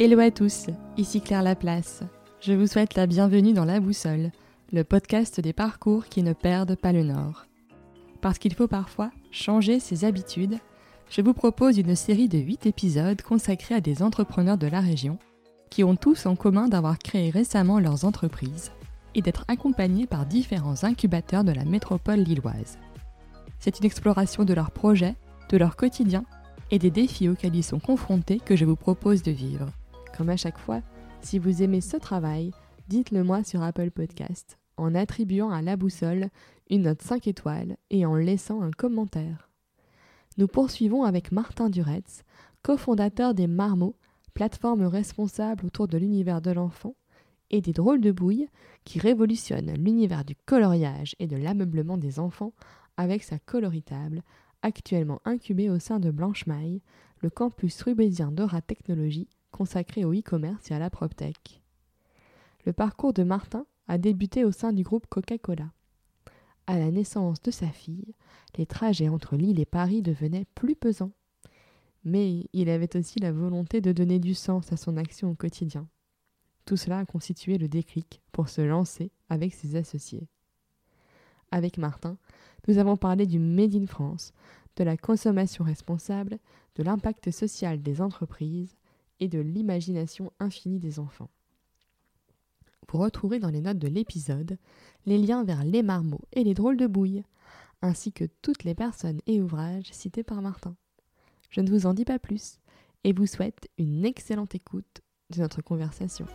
Hello à tous, ici Claire Laplace. Je vous souhaite la bienvenue dans La Boussole, le podcast des parcours qui ne perdent pas le nord. Parce qu'il faut parfois changer ses habitudes, je vous propose une série de 8 épisodes consacrés à des entrepreneurs de la région qui ont tous en commun d'avoir créé récemment leurs entreprises et d'être accompagnés par différents incubateurs de la métropole lilloise. C'est une exploration de leurs projets, de leur quotidien et des défis auxquels ils sont confrontés que je vous propose de vivre. Comme à chaque fois, si vous aimez ce travail, dites-le moi sur Apple Podcast en attribuant à la boussole une note 5 étoiles et en laissant un commentaire. Nous poursuivons avec Martin Duretz, cofondateur des Marmots, plateforme responsable autour de l'univers de l'enfant, et des drôles de bouilles qui révolutionnent l'univers du coloriage et de l'ameublement des enfants avec sa coloritable, actuellement incubée au sein de Blanche Maille, le campus rubésien d'Aura Technologie consacré au e-commerce et à la PropTech. Le parcours de Martin a débuté au sein du groupe Coca-Cola. À la naissance de sa fille, les trajets entre Lille et Paris devenaient plus pesants. Mais il avait aussi la volonté de donner du sens à son action au quotidien. Tout cela a constitué le déclic pour se lancer avec ses associés. Avec Martin, nous avons parlé du Made in France, de la consommation responsable, de l'impact social des entreprises et de l'imagination infinie des enfants. Vous retrouverez dans les notes de l'épisode les liens vers les marmots et les drôles de bouilles, ainsi que toutes les personnes et ouvrages cités par Martin. Je ne vous en dis pas plus et vous souhaite une excellente écoute de notre conversation.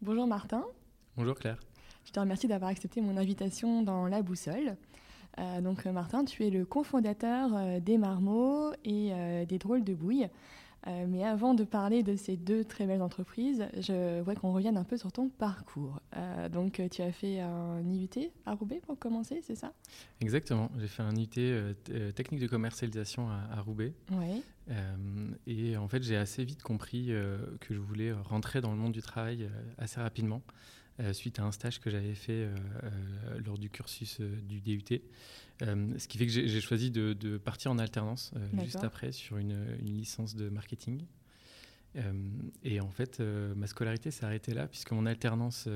Bonjour Martin. Bonjour Claire. Je te remercie d'avoir accepté mon invitation dans La Boussole. Euh, donc Martin, tu es le cofondateur euh, des Marmots et euh, des Drôles de Bouilles. mais avant de parler de ces deux très belles entreprises, je voudrais qu'on revienne un peu sur ton parcours. donc tu as fait un IUT à Roubaix pour commencer, c'est ça? Exactement, j'ai fait un IUT technique de commercialisation à, Roubaix. Oui. et en fait j'ai assez vite compris que je voulais rentrer dans le monde du travail assez rapidement. Euh, suite à un stage que j'avais fait euh, euh, lors du cursus du DUT. ce qui fait que j'ai choisi de, partir en alternance juste après sur une, licence de marketing. Et en fait, ma scolarité s'est arrêtée là, puisque mon alternance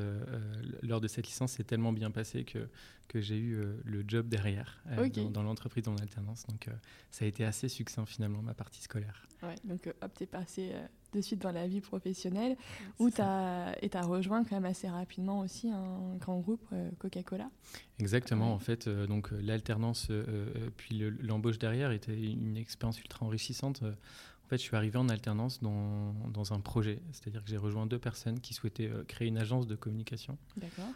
lors de cette licence s'est tellement bien passée que, que j'ai eu le job derrière, dans, l'entreprise en alternance. Donc, ça a été assez succinct finalement, ma partie scolaire. Ouais, donc, hop, t'es passé de suite dans la vie professionnelle, où tu as, et as rejoint quand même assez rapidement aussi un grand groupe euh, Coca-Cola. Exactement, en fait, euh, donc euh, l'alternance puis l'embauche derrière était une expérience ultra enrichissante. En fait, je suis arrivé en alternance dans, dans un projet, c'est-à-dire que j'ai rejoint deux personnes qui souhaitaient créer une agence de communication. D'accord.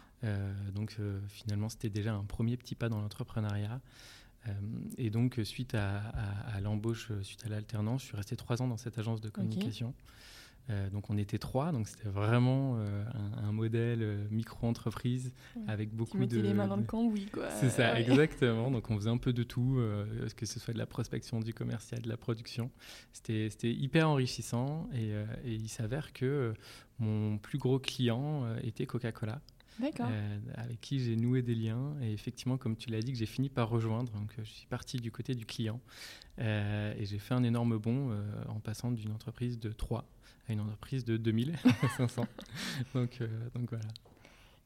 donc finalement, c'était déjà un premier petit pas dans l'entrepreneuriat. Euh, et donc, suite à, l'embauche, euh, suite à l'alternance, je suis resté trois ans dans cette agence de communication. Euh, donc on était trois, donc c'était vraiment un, modèle micro-entreprise avec beaucoup tu de... les mains dans le cambouis, quoi. C'est ça, exactement. Donc on faisait un peu de tout, que ce soit de la prospection, du commercial, de la production. C'était hyper enrichissant et, et il s'avère que mon plus gros client était Coca-Cola. Euh, avec qui j'ai noué des liens. Et effectivement, comme tu l'as dit, que j'ai fini par rejoindre. Donc, euh, je suis parti du côté du client. Euh, et j'ai fait un énorme bond en passant d'une entreprise de 3 à une entreprise de 2500. donc, donc voilà.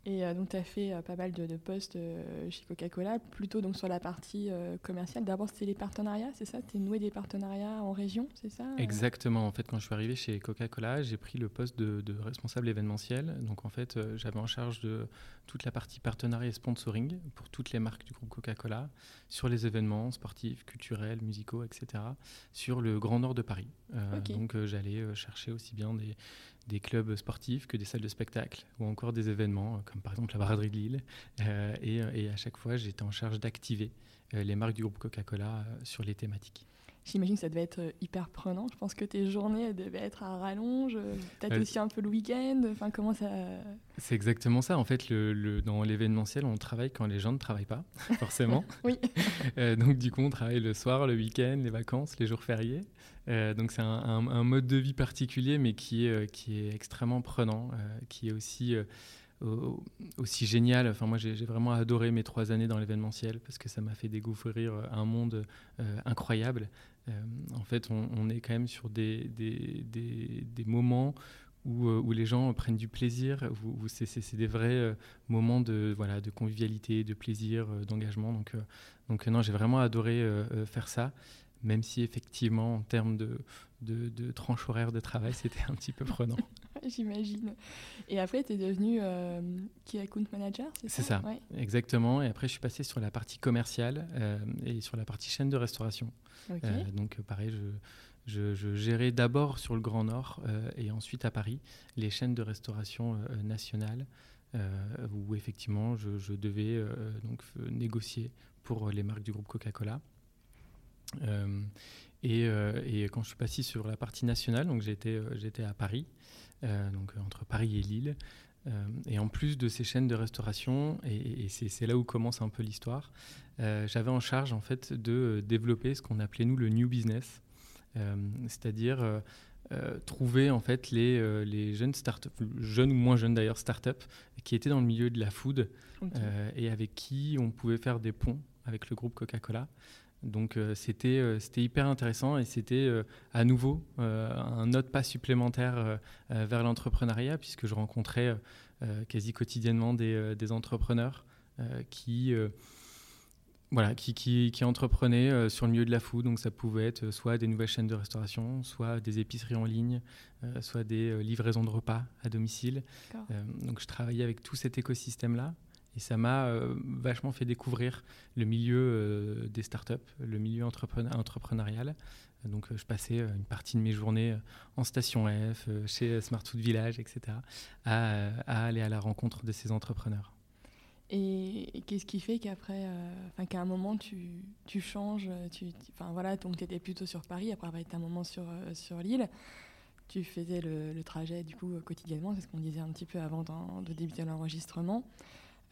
Et euh, donc, tu as fait euh, pas mal de, postes euh, chez Coca-Cola, plutôt donc sur la partie commerciale. D'abord, c'était les partenariats, c'est ça? Tu es noué des partenariats en région, c'est ça? Exactement. En fait, quand je suis arrivé chez Coca-Cola, j'ai pris le poste de, responsable événementiel. Donc, en fait, j'avais en charge de toute la partie partenariat et sponsoring pour toutes les marques du groupe Coca-Cola, sur les événements sportifs, culturels, musicaux, etc., sur le Grand Nord de Paris. Donc, j'allais chercher aussi bien des, des clubs sportifs que des salles de spectacle ou encore des événements euh, comme par exemple la Braderie de Lille. Euh, et, à chaque fois, j'étais en charge d'activer euh, les marques du groupe Coca-Cola sur les thématiques. J'imagine que ça devait être hyper prenant. Je pense que tes journées devaient être à rallonge, peut-être aussi un peu le week-end. Enfin, comment ça C'est exactement ça. En fait, le, dans l'événementiel, on travaille quand les gens ne travaillent pas, forcément. oui. donc, du coup, on travaille le soir, le week-end, les vacances, les jours fériés. Euh, donc c'est un, mode de vie particulier, mais qui est, euh, qui est extrêmement prenant, euh, qui est aussi aussi génial. Enfin, moi, j'ai vraiment adoré mes trois années dans l'événementiel parce que ça m'a fait découvrir un monde incroyable. En fait, on, est quand même sur des, des, des, moments où, où, les gens prennent du plaisir, où, c'est des vrais moments de, voilà, de convivialité, de plaisir, d'engagement. Donc, donc non, j'ai vraiment adoré faire ça même si effectivement, en termes de, de, de tranche horaire de travail, c'était un petit peu prenant. J'imagine. Et après, tu es devenu euh, key account manager, c'est ça? C'est ça, exactement. Et après, je suis passé sur la partie commerciale euh, et sur la partie chaîne de restauration. Euh, donc, pareil, je, je, gérais d'abord sur le Grand Nord et ensuite à Paris les chaînes de restauration nationales où effectivement, je, je devais donc négocier pour les marques du groupe Coca-Cola. Euh, euh, et, quand je suis passé sur la partie nationale, donc j'étais euh, j'étais à Paris, donc entre Paris et Lille. et en plus de ces chaînes de restauration, et, c'est là où commence un peu l'histoire, j'avais en charge en fait de développer ce qu'on appelait nous le new business, c'est-à-dire trouver en fait les, les jeunes startups, jeunes ou moins jeunes d'ailleurs startups, qui étaient dans le milieu de la food et avec qui on pouvait faire des ponts avec le groupe Coca-Cola. Donc euh, c'était euh, c'était hyper intéressant et c'était euh, à nouveau un autre pas supplémentaire vers l'entrepreneuriat puisque je rencontrais quasi quotidiennement des, des entrepreneurs qui voilà, qui, qui, qui entreprenaient sur le milieu de la food. Donc ça pouvait être soit des nouvelles chaînes de restauration, soit des épiceries en ligne, soit des livraisons de repas à domicile. donc je travaillais avec tout cet écosystème-là. Et ça m'a euh, vachement fait découvrir le milieu euh, des startups, le milieu entrepreneurial. Donc, euh, je passais une partie de mes journées en station F, chez Smart Food Village, etc., à, aller à la rencontre de ces entrepreneurs. Et, qu'est-ce qui fait qu'après, qu'à un moment tu, changes, tu, enfin voilà, donc tu étais plutôt sur Paris, après avoir été un moment sur, sur l'île, tu faisais le, trajet du coup quotidiennement, c'est ce qu'on disait un petit peu avant de débuter l'enregistrement.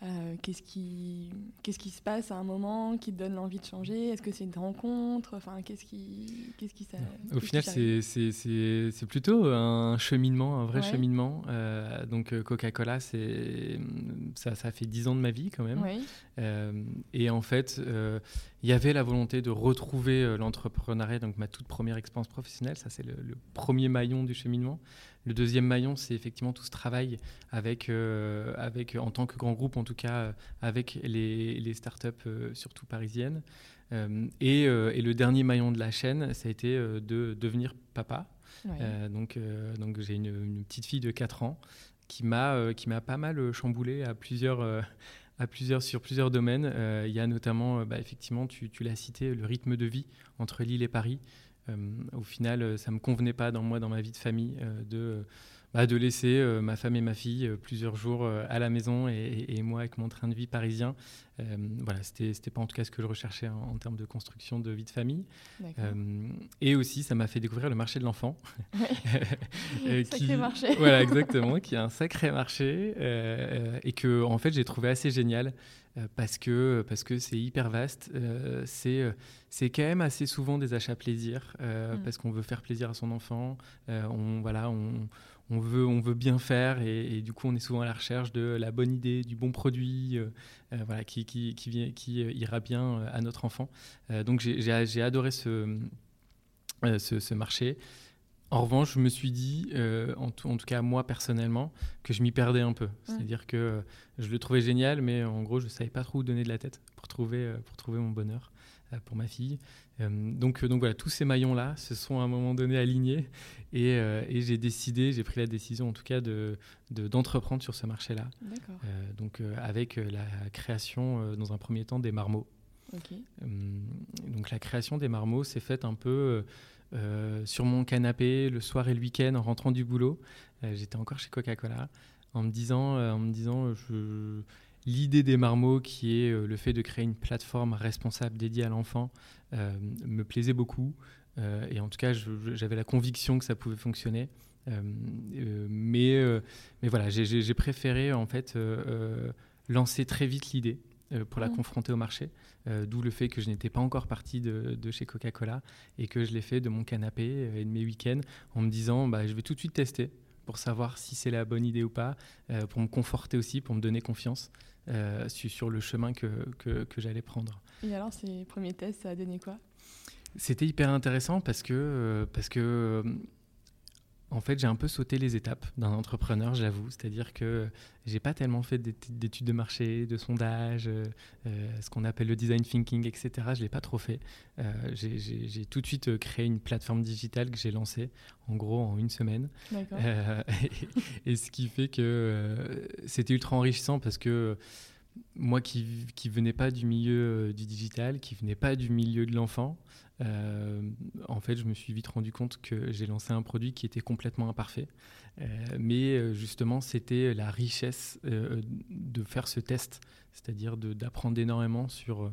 Euh, qu'est-ce qui, qu'est-ce qui se passe à un moment qui te donne l'envie de changer? Est-ce que c'est une rencontre? Enfin, qu'est-ce qui, qu'est-ce qui ça, Au final, c'est, plutôt un cheminement, un vrai cheminement. Euh, donc, euh, Coca-Cola, c'est, ça, ça fait dix ans de ma vie quand même. et en fait, il y avait la volonté de retrouver l'entrepreneuriat, donc ma toute première expérience professionnelle. Ça, c'est le, le premier maillon du cheminement. Le deuxième maillon, c'est effectivement tout ce travail avec, euh, avec, en tant que grand groupe, en tout cas, euh, avec les, les startups, euh, surtout parisiennes. Et, et, le dernier maillon de la chaîne, ça a été de devenir papa. donc, donc j'ai une, petite fille de 4 ans qui m'a qui m'a pas mal chamboulé à plusieurs à plusieurs, sur plusieurs domaines. il y a notamment, bah, effectivement, tu, tu l'as cité, le rythme de vie entre Lille et Paris. Euh, au final, euh, ça me convenait pas dans moi, dans ma vie de famille, euh, de bah, de laisser ma femme et ma fille plusieurs jours à la maison et, moi avec mon train de vie parisien. voilà, c'était, c'était pas en tout cas ce que je recherchais en, termes de construction de vie de famille. et aussi, ça m'a fait découvrir le marché de l'enfant. Ouais. sacré marché. voilà, exactement, qui est un sacré marché et que en fait j'ai trouvé assez génial. Euh, parce que parce que c'est hyper vaste. Euh, c'est euh, c'est quand même assez souvent des achats plaisir mm. parce qu'on veut faire plaisir à son enfant. on voilà on, on veut, on veut bien faire et, du coup on est souvent à la recherche de la bonne idée, du bon produit voilà, qui, qui, qui, vient, qui ira bien à notre enfant. donc j'ai adoré ce, ce, ce, marché. En revanche, je me suis dit, euh, en, tout, cas moi personnellement, que je m'y perdais un peu. C'est-à-dire que euh, je le trouvais génial, mais en gros, je ne savais pas trop où donner de la tête pour trouver, euh, pour trouver mon bonheur pour ma fille. Donc, donc voilà, tous ces maillons-là se sont à un moment donné alignés et, j'ai décidé, j'ai pris la décision en tout cas de, d'entreprendre sur ce marché-là. donc avec la création dans un premier temps des marmots. donc la création des marmots s'est faite un peu euh, sur mon canapé le soir et le week-end en rentrant du boulot. Euh, j'étais encore chez Coca-Cola en me disant, euh, en me disant l'idée des marmots qui est le fait de créer une plateforme responsable dédiée à l'enfant me plaisait beaucoup. et en tout cas, j'avais la conviction que ça pouvait fonctionner. mais, mais voilà, j'ai préféré en fait lancer très vite l'idée pour la mmh. confronter au marché. Euh, d'où le fait que je n'étais pas encore parti de, chez Coca-Cola et que je l'ai fait de mon canapé euh, et de mes week-ends en me disant bah, je vais tout de suite tester pour savoir si c'est la bonne idée ou pas, pour me conforter aussi, pour me donner confiance sur, le chemin que, que, que j'allais prendre. Et alors, ces premiers tests, ça a donné quoi? C'était hyper intéressant parce que, parce que en fait, j'ai un peu sauté les étapes d'un entrepreneur, j'avoue. C'est-à-dire que j'ai pas tellement fait d'études de marché, de sondage, euh, euh, ce qu'on appelle le design thinking, etc. Je l'ai pas trop fait. Euh, j'ai tout de suite créé une plateforme digitale que j'ai lancée, en gros, en une semaine. Et, et, ce qui fait que c'était ultra enrichissant parce que moi qui qui venais pas du milieu du digital, qui venais pas du milieu de l'enfant, euh, en fait, je me suis vite rendu compte que j'ai lancé un produit qui était complètement imparfait. Euh, mais euh, justement, c'était la richesse de faire ce test, c'est-à-dire d'apprendre énormément sur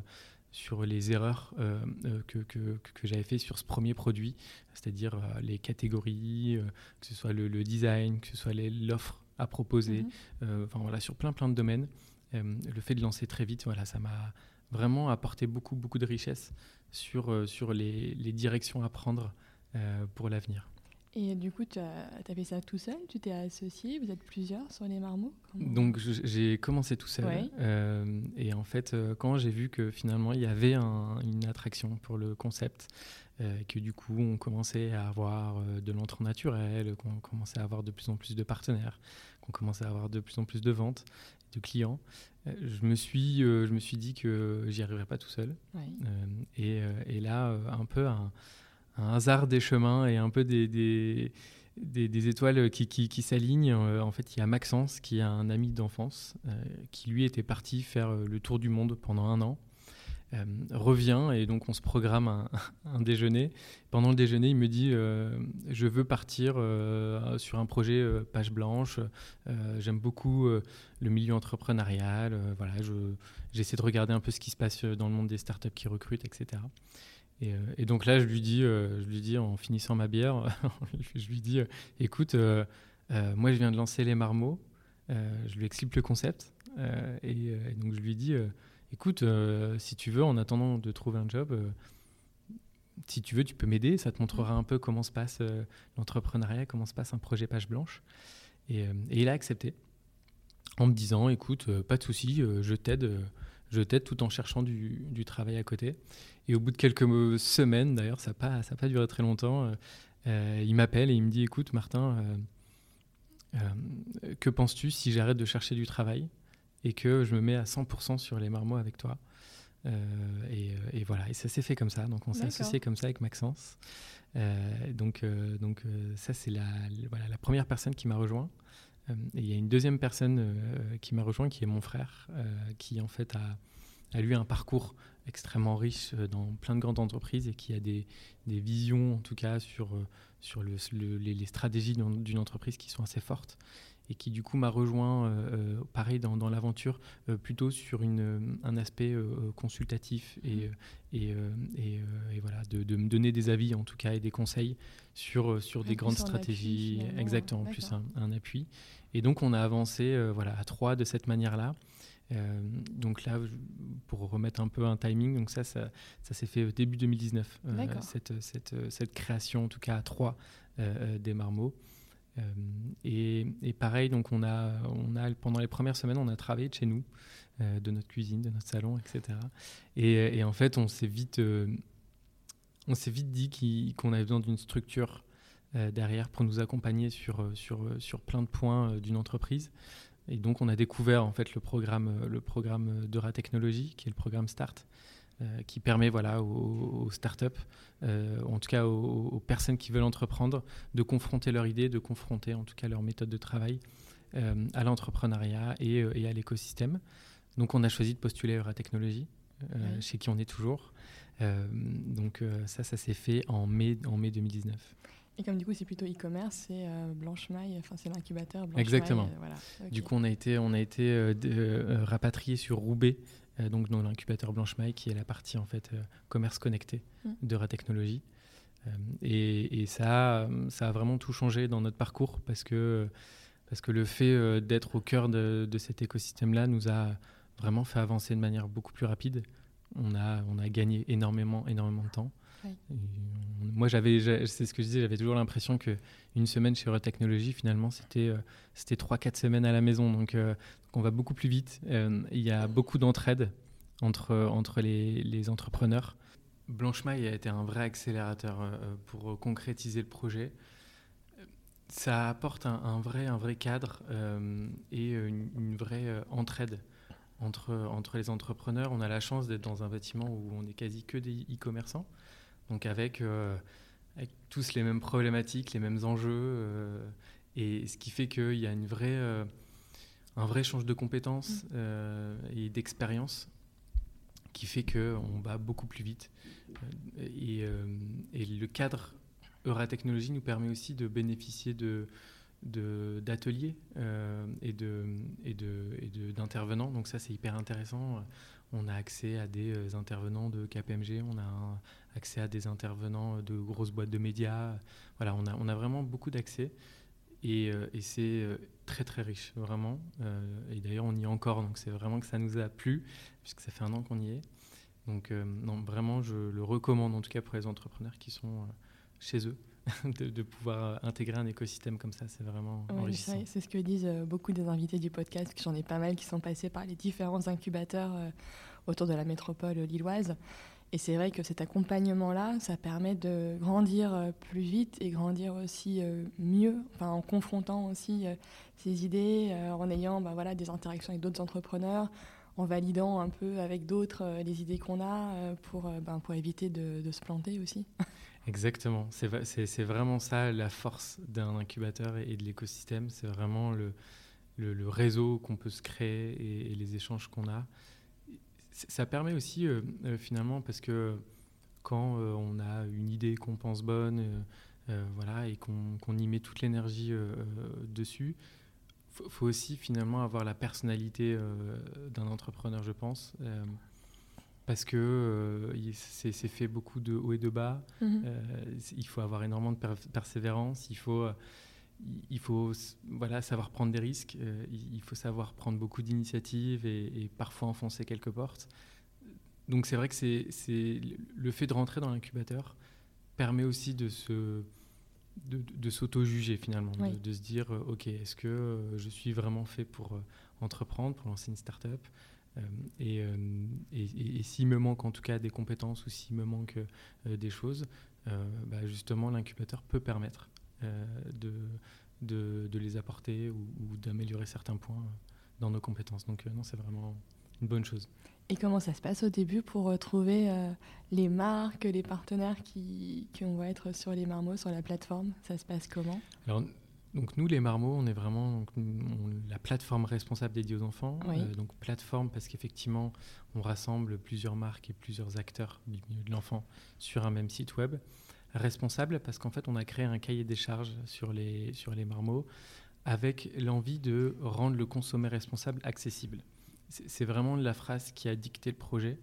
sur les erreurs que, que, que j'avais fait sur ce premier produit, c'est-à-dire les catégories, que ce soit le, design, que ce soit l'offre à proposer, mhm. enfin voilà, sur plein plein de domaines. le fait de lancer très vite, voilà, ça m'a vraiment apporté beaucoup beaucoup de richesse sur, euh, sur les, les, directions à prendre euh, pour l'avenir. Et du coup, tu as, as, fait ça tout seul Tu t'es associé Vous êtes plusieurs sur les marmots Donc, j'ai commencé tout seul. Euh, et en fait, quand j'ai vu que finalement, il y avait une attraction pour le concept, que du coup, on commençait à avoir de l'entrée naturel, qu'on commençait à avoir de plus en plus de partenaires, qu'on commençait à avoir de plus en plus de ventes, de clients, euh, je me suis, euh, je me suis dit que j'y arriverais pas tout seul. Euh, et, et, là, un peu un, hasard des chemins et un peu des, des, des, étoiles qui, qui, qui s'alignent. en fait, il y a Maxence, qui est un ami d'enfance, qui lui était parti faire le tour du monde pendant un an. Euh, revient et donc on se programme un, déjeuner. Pendant le déjeuner, il me dit euh, je veux partir euh, sur un projet page blanche. J'aime beaucoup le milieu entrepreneurial. voilà, j'essaie de regarder un peu ce qui se passe dans le monde des startups qui recrutent, etc. Et, donc là, je lui dis, je lui dis en finissant ma bière, je lui dis écoute, moi je viens de lancer les marmots. je lui explique le concept et, et, donc je lui dis écoute, euh, si tu veux, en attendant de trouver un job, euh, si tu veux, tu peux m'aider. Ça te montrera un peu comment se passe euh, l'entrepreneuriat, comment se passe un projet page blanche. Et, il a accepté en me disant, écoute, pas de souci, je t'aide. je t'aide tout en cherchant du, travail à côté. Et au bout de quelques semaines, d'ailleurs, ça n'a pas, pas duré très longtemps, il m'appelle et il me dit, écoute, Martin, que penses-tu si j'arrête de chercher du travail? Et que je me mets à 100% sur les marmots avec toi. Euh, euh, et, voilà, et ça s'est fait comme ça. Donc on s'est associé comme ça avec Maxence. Euh, donc donc ça c'est la, voilà, la première personne qui m'a rejoint. et il y a une deuxième personne qui m'a rejoint qui est mon frère, qui en fait a, a lui un parcours extrêmement riche dans plein de grandes entreprises et qui a des, des visions en tout cas sur, sur le, les, les, stratégies d'une entreprise qui sont assez fortes et qui du coup m'a rejoint, euh, euh, pareil, dans, dans l'aventure, euh, plutôt sur une, un aspect consultatif et, et, et, voilà, de, de, me donner des avis en tout cas et des conseils sur, sur des grandes stratégies, exactement, plus un, appui. Et donc on a avancé voilà, à trois de cette manière-là. donc là, pour remettre un peu un timing, donc ça, ça, ça s'est fait début 2019, cette, cette, cette, création, en tout cas à trois des marmots. Euh, et, pareil, donc on a, on a, pendant les premières semaines, on a travaillé de chez nous, euh, de notre cuisine, de notre salon, etc. Et, en fait, on s'est vite, euh, on s'est vite dit qu'on avait besoin d'une structure derrière pour nous accompagner sur, sur, sur plein de points d'une entreprise. Et donc, on a découvert en fait le programme, le programme Technologie, qui est le programme Start, euh, qui permet voilà, aux, startups, euh, en tout cas aux, personnes qui veulent entreprendre, de confronter leur idée, de confronter en tout cas leur méthode de travail euh, à l'entrepreneuriat et, à l'écosystème. Donc on a choisi de postuler à Technologie, chez qui on est toujours. donc ça, ça s'est fait en mai, en mai 2019. Et comme du coup c'est plutôt e-commerce, c'est Blanche Maille, enfin c'est l'incubateur Blanche Exactement. voilà. Du coup on a été, on a été rapatrié sur Roubaix euh, donc dans l'incubateur Blanche Maille, qui est la partie en fait euh, commerce connecté mm. de Ratechnologie. Euh, et, et, ça, ça a vraiment tout changé dans notre parcours parce que, parce que le fait d'être au cœur de, cet écosystème-là nous a vraiment fait avancer de manière beaucoup plus rapide. On a, on a gagné énormément, énormément de temps. Moi, j'avais, c'est ce que je disais, j'avais toujours l'impression que une semaine chez Eurotechnologie, finalement, c'était euh, c'était trois, quatre semaines à la maison. Donc, euh, on va beaucoup plus vite. Euh, il y a beaucoup d'entraide entre entre les, les entrepreneurs. Blanchemaille a été un vrai accélérateur pour concrétiser le projet. Ça apporte un, vrai un vrai cadre et une, une vraie entraide entre, entre les entrepreneurs. On a la chance d'être dans un bâtiment où on est quasi que des e-commerçants, donc avec, euh, avec, tous les mêmes problématiques, les mêmes enjeux, euh, et ce qui fait qu'il y a une vraie, euh, un vrai change de compétences mmh. et d'expérience qui fait qu'on va beaucoup plus vite. Et, et le cadre Euratechnologie nous permet aussi de bénéficier de d'ateliers euh, et d'intervenants. De, et Donc ça, c'est hyper intéressant. On a accès à des intervenants de KPMG, on a accès à des intervenants de grosses boîtes de médias. Voilà, on a, on a vraiment beaucoup d'accès. Et, euh, et c'est très très riche, vraiment. et d'ailleurs, on y est encore, donc c'est vraiment que ça nous a plu, puisque ça fait un an qu'on y est. Donc non, vraiment, je le recommande en tout cas pour les entrepreneurs qui sont chez eux. de, pouvoir intégrer un écosystème comme ça. C'est vraiment enrichissant. C'est ce que disent euh, beaucoup des invités du podcast, que j'en ai pas mal qui sont passés par les différents incubateurs euh, autour de la métropole lilloise. Et c'est vrai que cet accompagnement-là, ça permet de grandir euh, plus vite et grandir aussi mieux, enfin, en confrontant aussi ses idées, en ayant bah, des interactions avec d'autres entrepreneurs, en validant un peu avec d'autres les idées qu'on a pour, ben, pour éviter de, se planter aussi. Exactement. C'est vraiment ça la force d'un incubateur et, de l'écosystème. C'est vraiment le, réseau qu'on peut se créer et, les échanges qu'on a. Ça permet aussi, euh, euh, finalement, parce que quand euh, on a une idée qu'on pense bonne, voilà, et qu'on y met toute l'énergie dessus, il faut aussi finalement avoir la personnalité d'un entrepreneur, je pense parce que euh, c'est fait beaucoup de haut et de bas. Mhm. Euh, il faut avoir énormément de persévérance. Il faut, il faut voilà, savoir prendre des risques. il faut savoir prendre beaucoup d'initiatives et, parfois enfoncer quelques portes. Donc c'est vrai que c'est le fait de rentrer dans l'incubateur permet aussi de se de, de s'auto-juger finalement, de, de, se dire ok est-ce que je suis vraiment fait pour entreprendre, pour lancer une start-up euh, euh, et, et, s'il me manque en tout cas des compétences ou s'il me manque euh, des choses, bah, justement l'incubateur peut permettre de, de, les apporter ou, d'améliorer certains points dans nos compétences. Donc non, c'est vraiment une bonne chose. Et comment ça se passe au début pour trouver les marques, les partenaires qui, qui vont être sur les marmots, sur la plateforme? Ça se passe comment? Donc nous, les marmots, on est vraiment la plateforme responsable dédiée aux enfants. Euh, donc plateforme parce qu'effectivement, on rassemble plusieurs marques et plusieurs acteurs du milieu de l'enfant sur un même site web. Responsable parce qu'en fait, on a créé un cahier des charges sur les, sur les marmots avec l'envie de rendre le consommé responsable accessible. C'est vraiment la phrase qui a dicté le projet.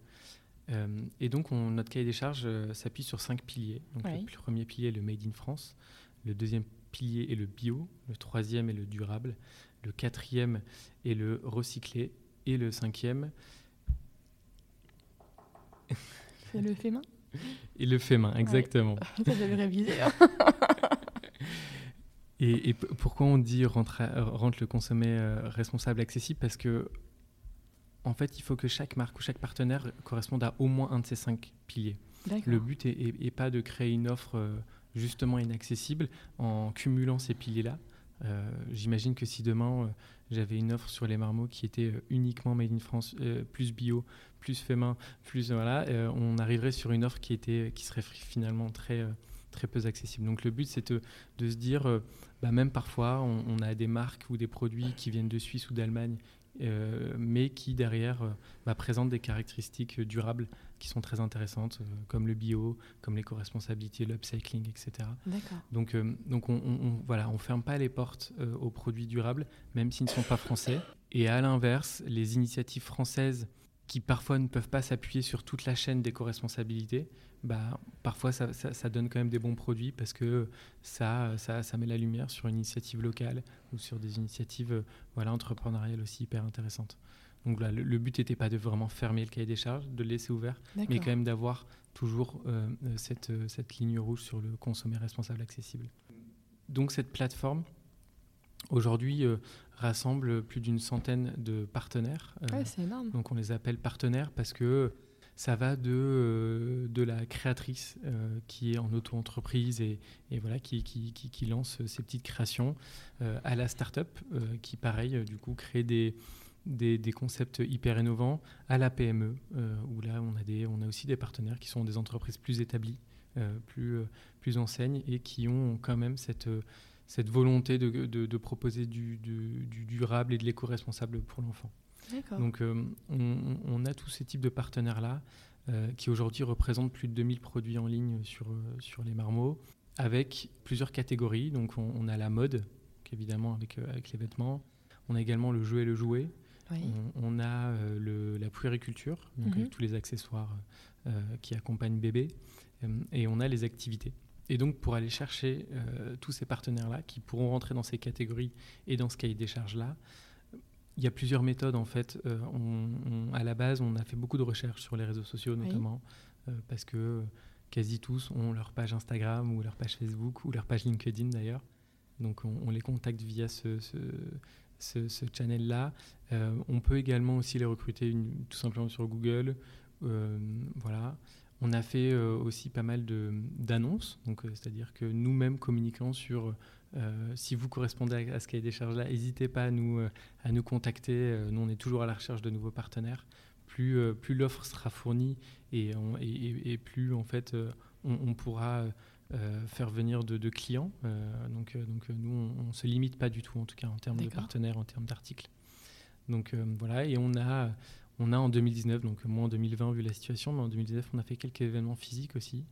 Euh, et donc, on, notre cahier des charges euh, s'appuie sur cinq piliers. Donc, Le premier pilier, le Made in France. Le deuxième pilier est le bio, le troisième est le durable, le quatrième est le recyclé et le cinquième. C'est le fait main? Et le fait main, exactement. Ça. Hein. et, pourquoi on dit rentre, le consommé euh, responsable accessible? Parce que, en fait, il faut que chaque marque ou chaque partenaire corresponde à au moins un de ces cinq piliers. Le but n'est pas de créer une offre. Euh, justement inaccessible en cumulant ces piliers-là. Euh, j'imagine que si demain euh, j'avais une offre sur les marmots qui était euh, uniquement made in France, plus bio, plus fait main, plus voilà, on arriverait sur une offre qui était, qui serait finalement très très peu accessible. Donc le but c'est de, de, se dire, bah, même parfois on, a des marques ou des produits qui viennent de Suisse ou d'Allemagne mais qui derrière euh, bah, présentent des caractéristiques durables qui sont très intéressantes, euh, comme le bio, comme l'éco-responsabilité, l'upcycling, etc. Donc, donc on, on, voilà, on ferme pas les portes aux produits durables, même s'ils ne sont pas français. Et à l'inverse, les initiatives françaises qui parfois ne peuvent pas s'appuyer sur toute la chaîne d'éco-responsabilité, bah, parfois ça, ça, donne quand même des bons produits parce que ça, ça, ça, met la lumière sur une initiative locale ou sur des initiatives voilà, entrepreneuriales aussi hyper intéressantes. Donc là, le, but n'était pas de vraiment fermer le cahier des charges, de le laisser ouvert, mais quand même d'avoir toujours cette, cette ligne rouge sur le consommer responsable accessible. Donc cette plateforme, aujourd'hui, rassemble plus d'une centaine de partenaires. c'est énorme. Donc on les appelle partenaires parce que ça va de, euh, de la créatrice euh, qui est en auto-entreprise et, voilà, qui, qui, lance ses petites créations euh, à la start-up qui, pareil, du coup, crée des, des, concepts hyper innovants, à la PME, où là, on a, des, on a aussi des partenaires qui sont des entreprises plus établies, plus, plus enseignes et qui ont quand même cette cette volonté de, de, proposer du, du, durable et de l'éco-responsable pour l'enfant. Donc euh, on, a tous ces types de partenaires-là euh, qui aujourd'hui représentent plus de 2000 produits en ligne sur, euh, sur les marmots avec plusieurs catégories. Donc on, a la mode, évidemment avec, avec les vêtements. On a également le jeu et le jouet. On, a le, la puériculture, donc avec mhm. tous les accessoires qui accompagnent bébé. et on a les activités. Et donc, pour aller chercher tous ces partenaires-là qui pourront rentrer dans ces catégories et dans ce cahier des charges-là, il y a plusieurs méthodes en fait. Euh, à la base, on a fait beaucoup de recherches sur les réseaux sociaux notamment, euh, parce que quasi tous ont leur page Instagram ou leur page Facebook ou leur page LinkedIn d'ailleurs. Donc on, les contacte via ce, ce, channel-là. Euh, on peut également aussi les recruter tout simplement sur Google. voilà. On a fait aussi pas mal d'annonces, donc c'est-à-dire que nous-mêmes communiquons sur euh, si vous correspondez à, ce cahier des charges-là, n'hésitez pas à nous, euh, à nous contacter. Euh, nous, on est toujours à la recherche de nouveaux partenaires. Plus, plus l'offre sera fournie et, et, plus en fait on, pourra faire venir de, clients. donc, donc nous, on ne se limite pas du tout, en tout cas en termes de partenaires, en termes d'articles. Donc voilà, et on a, on a en 2019, donc moins en 2020 vu la situation, mais en 2019, on a fait quelques événements physiques aussi,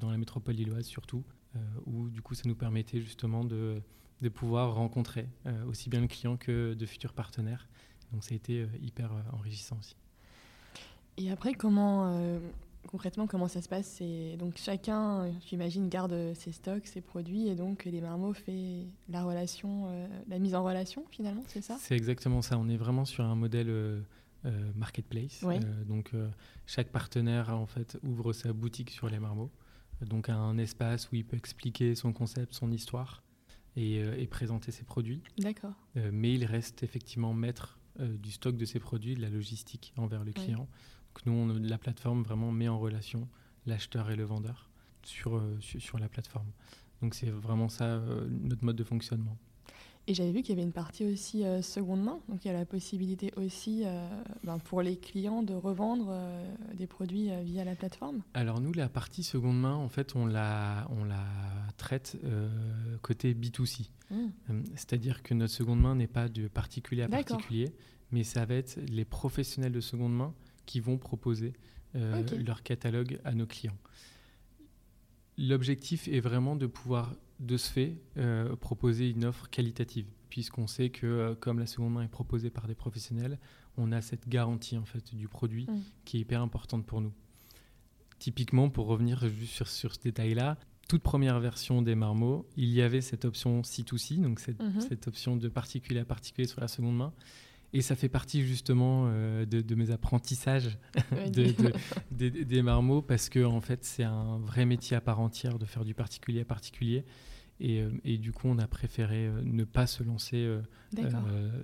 dans la métropole lilloise surtout. Euh, où du coup ça nous permettait justement de, de pouvoir rencontrer euh, aussi bien le client que de futurs partenaires. Donc ça a été euh, hyper enrichissant aussi. Et après, comment concrètement comment ça se passe? C'est donc chacun, j'imagine, garde ses stocks, ses produits, et donc les marmots fait la relation, la mise en relation finalement, c'est ça? C'est exactement ça. On est vraiment sur un modèle marketplace. donc chaque partenaire en fait ouvre sa boutique sur les marmots donc un espace où il peut expliquer son concept, son histoire et, euh, présenter ses produits. D'accord. Euh, mais il reste effectivement maître euh, du stock de ses produits, de la logistique envers le client. Donc nous, la plateforme vraiment met en relation l'acheteur et le vendeur sur, sur, la plateforme. Donc c'est vraiment ça notre mode de fonctionnement. Et j'avais vu qu'il y avait une partie aussi euh, seconde main, donc il y a la possibilité aussi euh, ben, pour les clients de revendre euh, des produits via la plateforme. Alors nous, la partie seconde main, en fait, on la, on la traite côté B2C. Mmh. C'est-à-dire que notre seconde main n'est pas de particulier à particulier, mais ça va être les professionnels de seconde main qui vont proposer leur catalogue à nos clients. L'objectif est vraiment de pouvoir de ce fait, euh, proposer une offre qualitative, puisqu'on sait que euh, comme la seconde main est proposée par des professionnels, on a cette garantie en fait du produit mm. qui est hyper importante pour nous. Typiquement, pour revenir juste sur, sur ce détail-là, toute première version des marmots, il y avait cette option C2C, donc cette, mm-hmm. cette option de particulier à particulier sur la seconde main. Et ça fait partie justement euh, de, mes apprentissages des marmots parce que en fait c'est un vrai métier à part entière de faire du particulier à particulier. Et, euh, et du coup, on a préféré euh, ne pas se lancer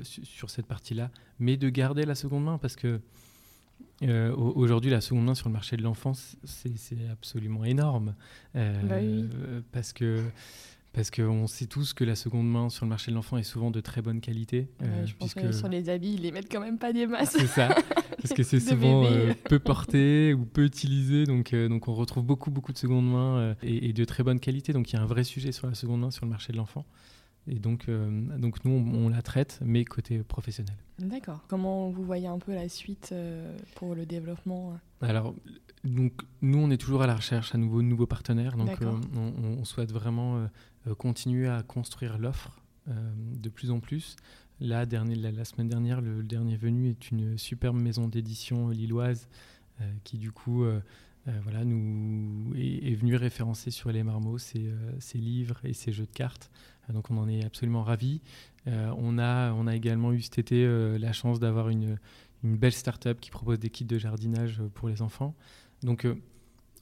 sur cette partie-là, mais de garder la seconde main parce que aujourd'hui, la seconde main sur le marché de l'enfance, c'est absolument énorme. Bah parce que parce qu'on sait tous que la seconde main sur le marché de l'enfant est souvent de très bonne qualité. Euh, je pense que sur les habits, ils les mettent quand même pas des masses. C'est ça, parce que c'est souvent euh, peu porté ou peu utilisé. Donc, euh, donc on retrouve beaucoup, beaucoup de seconde main et, de très bonne qualité. Donc il y a un vrai sujet sur la seconde main sur le marché de l'enfant. Et donc, donc nous, on, la traite, mais côté professionnel. D'accord. Comment vous voyez un peu la suite pour le développement Alors, donc, nous, on est toujours à la recherche à nouveau de nouveaux partenaires. Donc, on, on, souhaite vraiment euh, continuer à construire l'offre euh, de plus en plus. Là, dernier, la, semaine dernière, le, dernier venu est une superbe maison d'édition lilloise euh, qui, du coup, voilà, nous est, venu référencer sur les marmots ses, livres et ses jeux de cartes. Donc, on en est absolument ravis. on, a, on a également eu cet été la chance d'avoir une, une belle start-up qui propose des kits de jardinage pour les enfants. Donc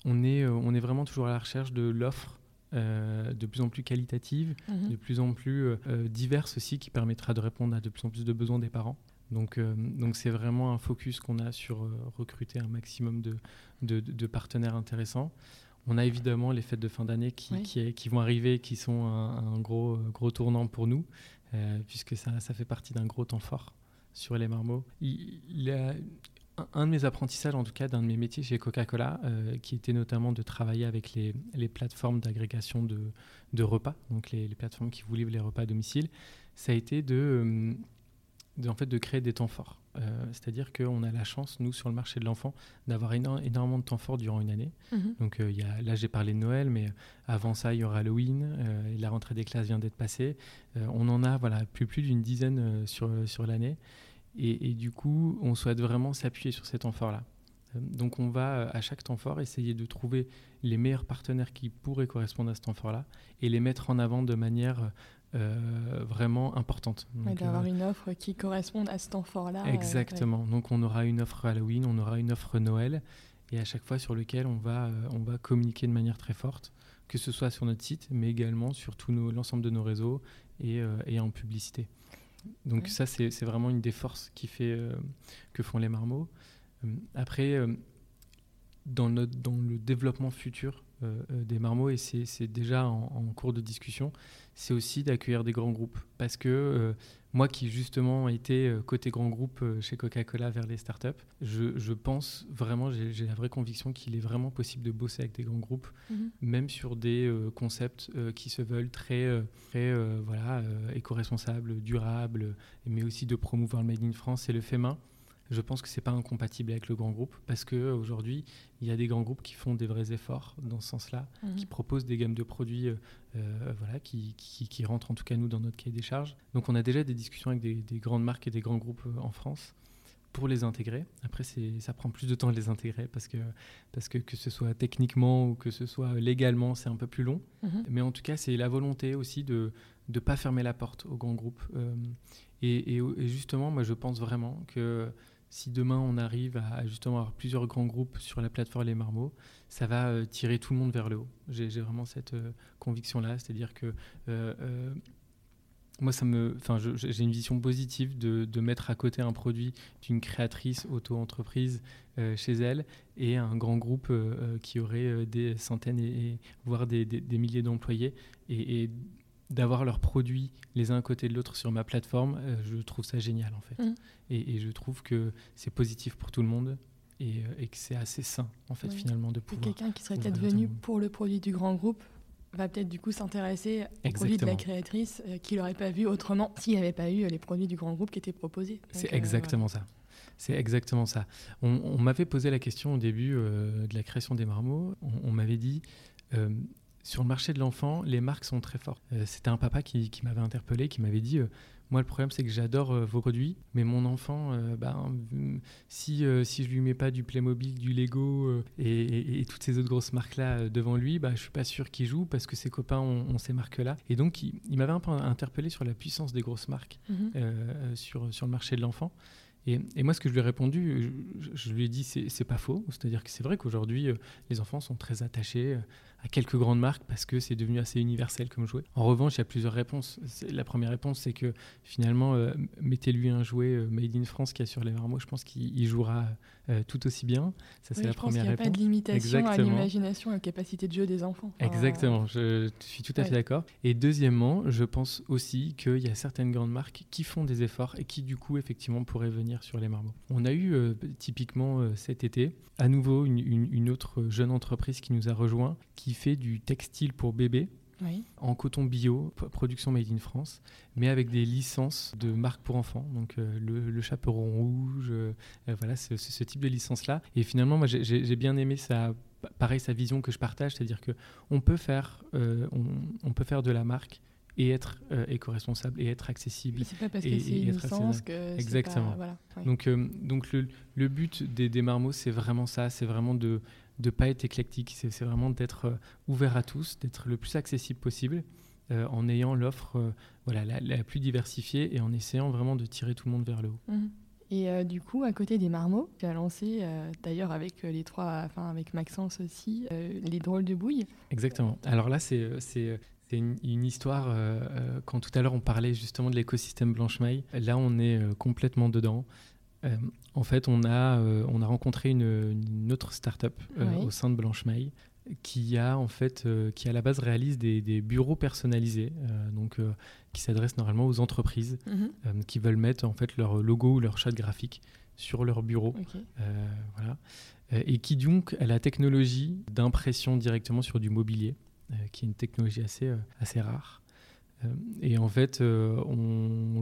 on, est, on est vraiment toujours à la recherche de l'offre de plus en plus qualitative, mhm. de plus en plus diverse aussi, qui permettra de répondre à de plus en plus de besoins des parents. Donc, donc c'est vraiment un focus qu'on a sur recruter un maximum de, de, de, partenaires intéressants. On a évidemment les fêtes de fin d'année qui, qui, vont arriver, qui sont un, gros, gros tournant pour nous, euh, puisque ça, ça, fait partie d'un gros temps fort sur les marmots. Il, y a un de mes apprentissages, en tout cas, d'un de mes métiers chez Coca-Cola, euh, qui était notamment de travailler avec les, les plateformes d'agrégation de, de, repas, donc les, les, plateformes qui vous livrent les repas à domicile, ça a été de, euh, de, en fait, de créer des temps forts. Euh, c'est-à-dire qu'on a la chance, nous, sur le marché de l'enfant, d'avoir énormément de temps fort durant une année. Mhm. Donc euh, y a, là, j'ai parlé de Noël, mais avant ça, il y aura Halloween. Euh, la rentrée des classes vient d'être passée. on en a voilà, plus, plus d'une dizaine sur, sur l'année. Et, du coup, on souhaite vraiment s'appuyer sur ces temps forts-là. Donc on va à chaque temps fort essayer de trouver les meilleurs partenaires qui pourraient correspondre à ce temps fort-là et les mettre en avant de manière euh, vraiment importante. D'avoir euh, une offre qui corresponde à ce temps fort-là. Euh, exactement. Donc on aura une offre Halloween, on aura une offre Noël, et à chaque fois sur lequel on va, on va communiquer de manière très forte, que ce soit sur notre site, mais également sur l'ensemble de nos réseaux et, et, en publicité. Donc ça, c'est vraiment une des forces qui fait, que font les marmots. Après, dans, notre, dans le développement futur des marmots, et c'est déjà en, en, cours de discussion, c'est aussi d'accueillir des grands groupes. Parce que euh, moi qui justement été euh, côté grand groupe euh, chez Coca-Cola vers les startups, je, je pense vraiment, j'ai la vraie conviction qu'il est vraiment possible de bosser avec des grands groupes, mhm. même sur des concepts qui se veulent très, très voilà, éco-responsables, durables, mais aussi de promouvoir le Made in France et le fait main je pense que c'est pas incompatible avec le grand groupe parce que aujourd'hui il y a des grands groupes qui font des vrais efforts dans ce sens-là, mhm. qui proposent des gammes de produits, euh, euh, voilà, qui, qui, rentrent en tout cas nous dans notre cahier des charges. Donc on a déjà des discussions avec des, grandes marques et des grands groupes euh, en France pour les intégrer. Après, ça prend plus de temps de les intégrer parce que, parce que que ce soit techniquement ou que ce soit légalement, c'est un peu plus long. Mhm. Mais en tout cas, c'est la volonté aussi de ne pas fermer la porte aux grands groupes. et, et, justement, moi, je pense vraiment que si demain on arrive à, justement avoir plusieurs grands groupes sur la plateforme Les Marmots, ça va euh, tirer tout le monde vers le haut. J'ai vraiment cette euh, conviction-là, c'est-à-dire que euh, moi, ça me, enfin, j'ai une vision positive de, mettre à côté un produit d'une créatrice auto-entreprise chez elle et un grand groupe qui aurait des centaines et, voire des, milliers d'employés et, d'avoir leurs produits les uns à côté de l'autre sur ma plateforme, euh, je trouve ça génial en fait. Mmh. Et, je trouve que c'est positif pour tout le monde et, euh, que c'est assez sain en fait finalement de pouvoir. Quelqu'un qui serait peut-être venu pour le produit du grand groupe va peut-être du coup s'intéresser au produit de la créatrice euh, qu'il n'aurait pas vu autrement s'il n'y avait pas eu les produits du grand groupe qui étaient proposés. C'est exactement ça. C'est exactement ça. On, m'avait posé la question au début de la création des marmots. On, m'avait dit sur le marché de l'enfant, les marques sont très fortes. Euh, c'était un papa qui, m'avait interpellé, qui m'avait dit euh, Moi, le problème, c'est que j'adore euh, vos produits, mais mon enfant, ben, si, si je lui mets pas du Playmobil, du Lego et, toutes ces autres grosses marques-là devant lui, bah, je suis pas sûr qu'il joue parce que ses copains ont, ces marques-là. Et donc, il, m'avait un peu interpellé sur la puissance des grosses marques mhm. sur, sur le marché de l'enfant. Et, moi, ce que je lui ai répondu, je, lui ai dit, c'est pas faux. C'est-à-dire que c'est vrai qu'aujourd'hui, les enfants sont très attachés à quelques grandes marques parce que c'est devenu assez universel comme jouet. En revanche, il y a plusieurs réponses. La première réponse, c'est que finalement, euh, mettez-lui un jouet euh, made in France qui a sur les marmots, je pense qu'il jouera euh, tout aussi bien. Ça, c'est la première réponse. Il n'y a pas de limitation à l'imagination, à la capacité de jeu des enfants. Exactement, je suis tout à fait d'accord. Et deuxièmement, je pense aussi qu'il y a certaines grandes marques qui font des efforts et qui, du coup, effectivement, pourraient venir sur les marmots. On a eu typiquement cet été, à nouveau, une, une autre jeune entreprise qui nous a rejoint, qui fait du textile pour bébés. en coton bio, production made in France, mais avec des licences de marques pour enfants, donc euh, le, chaperon rouge, euh, voilà, c'est ce type de licence-là. Et finalement, moi, j'ai bien aimé sa, pareil, sa vision que je partage, c'est-à-dire que on peut faire, euh, on, peut faire de la marque et être éco-responsable et être accessible. C'est pas parce que c'est une licence que Exactement. Pas, Donc, donc le, le, but des, des marmots, c'est vraiment ça, c'est vraiment de de pas être éclectique. C'est vraiment d'être euh, ouvert à tous, d'être le plus accessible possible. Euh, en ayant l'offre euh, voilà, la, plus diversifiée et en essayant vraiment de tirer tout le monde vers le haut. Mmh. Et euh, du coup, à côté des marmots, tu as lancé, d'ailleurs avec les trois, enfin avec Maxence aussi, les drôles de bouille. Exactement. Alors là, c'est une, une, histoire. quand tout à l'heure on parlait justement de l'écosystème Blanche-Maille, là on est complètement dedans. En fait, on a, on a rencontré une, une autre start-up au sein de Blanche-Maille qui a en fait, euh, qui à la base réalise des, bureaux personnalisés, euh, donc euh, qui s'adressent normalement aux entreprises mhm. qui veulent mettre en fait leur logo ou leur chat graphique sur leur bureau, voilà, et qui donc a la technologie d'impression directement sur du mobilier, qui est une technologie assez assez rare. Euh, et en fait, euh,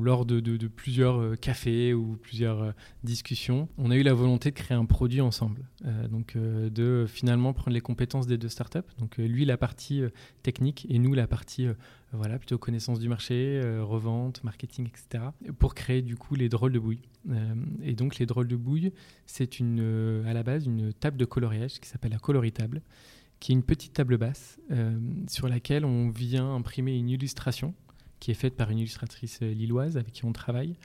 lors de, plusieurs euh, cafés ou plusieurs discussions, on a eu la volonté de créer un produit ensemble. donc, de finalement prendre les compétences des deux startups. Donc, lui, la partie technique et nous, la partie voilà, plutôt connaissance du marché, revente, marketing, etc. Pour créer du coup les drôles de bouille. et donc, les drôles de bouille, c'est à la base une table de coloriage qui s'appelle la coloritable qui est une petite table basse euh, sur laquelle on vient imprimer une illustration qui est faite par une illustratrice euh, lilloise avec qui on travaille.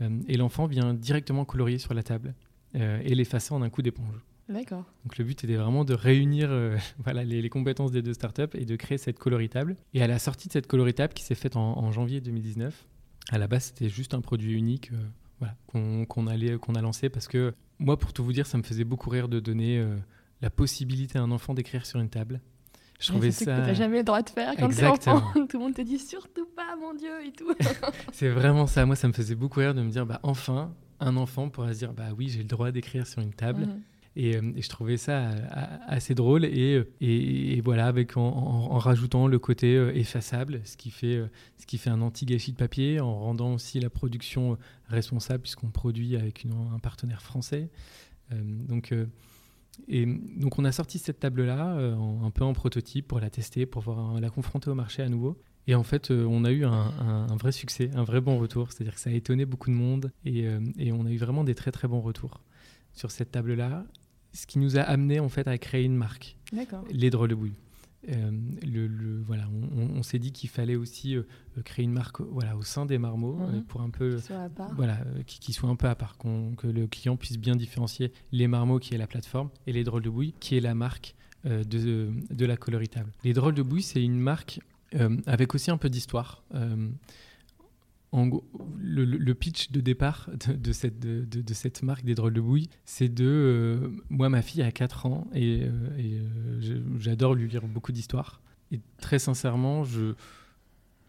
Euh, et l'enfant vient directement colorier sur la table et l'effacer en un coup d'éponge. D'accord. Donc le but était vraiment de réunir voilà, les, compétences des deux startups et de créer cette coloritable. Et à la sortie de cette coloritable qui s'est faite en, janvier 2019, à la base c'était juste un produit unique voilà, qu'on qu'on a lancé parce que moi pour tout vous dire ça me faisait beaucoup rire de donner la possibilité à un enfant d'écrire sur une table. Je trouvais ça. que t'as jamais le droit de faire quand t'es enfant. Tout le monde te dit surtout pas, mon Dieu, et tout. c'est vraiment ça. Moi, ça me faisait beaucoup rire de me dire, bah enfin, un enfant pourra se dire, bah oui, j'ai le droit d'écrire sur une table. Mhm. Euh, et, je trouvais ça euh, assez drôle. Et, et, voilà, avec en, rajoutant le côté euh, effaçable, ce qui fait, ce qui fait un anti-gâchis de papier, en rendant aussi la production responsable, puisqu'on produit avec un partenaire français. donc et donc on a sorti cette table-là euh, un peu en prototype pour la tester, pour voir, la confronter au marché à nouveau. Et en fait, euh, on a eu un, vrai succès, un vrai bon retour. C'est-à-dire que ça a étonné beaucoup de monde et, euh, et, on a eu vraiment des très très bons retours sur cette table-là. Ce qui nous a amené en fait à créer une marque, les drôles de bouille. Euh, le, voilà, on, s'est dit qu'il fallait aussi euh, créer une marque voilà, au sein des marmots mhm. euh, pour un peu voilà qui, soit un peu à part, que le client puisse bien différencier les marmots qui est la plateforme et les drôles de bouille qui est la marque de, de, la coloritable. Les drôles de bouille c'est une marque avec aussi un peu d'histoire le, pitch de départ de, cette, marque des drôles de bouille, c'est de. Euh, moi, ma fille a 4 ans et, euh, euh, j'adore lui lire beaucoup d'histoires. Et très sincèrement, je,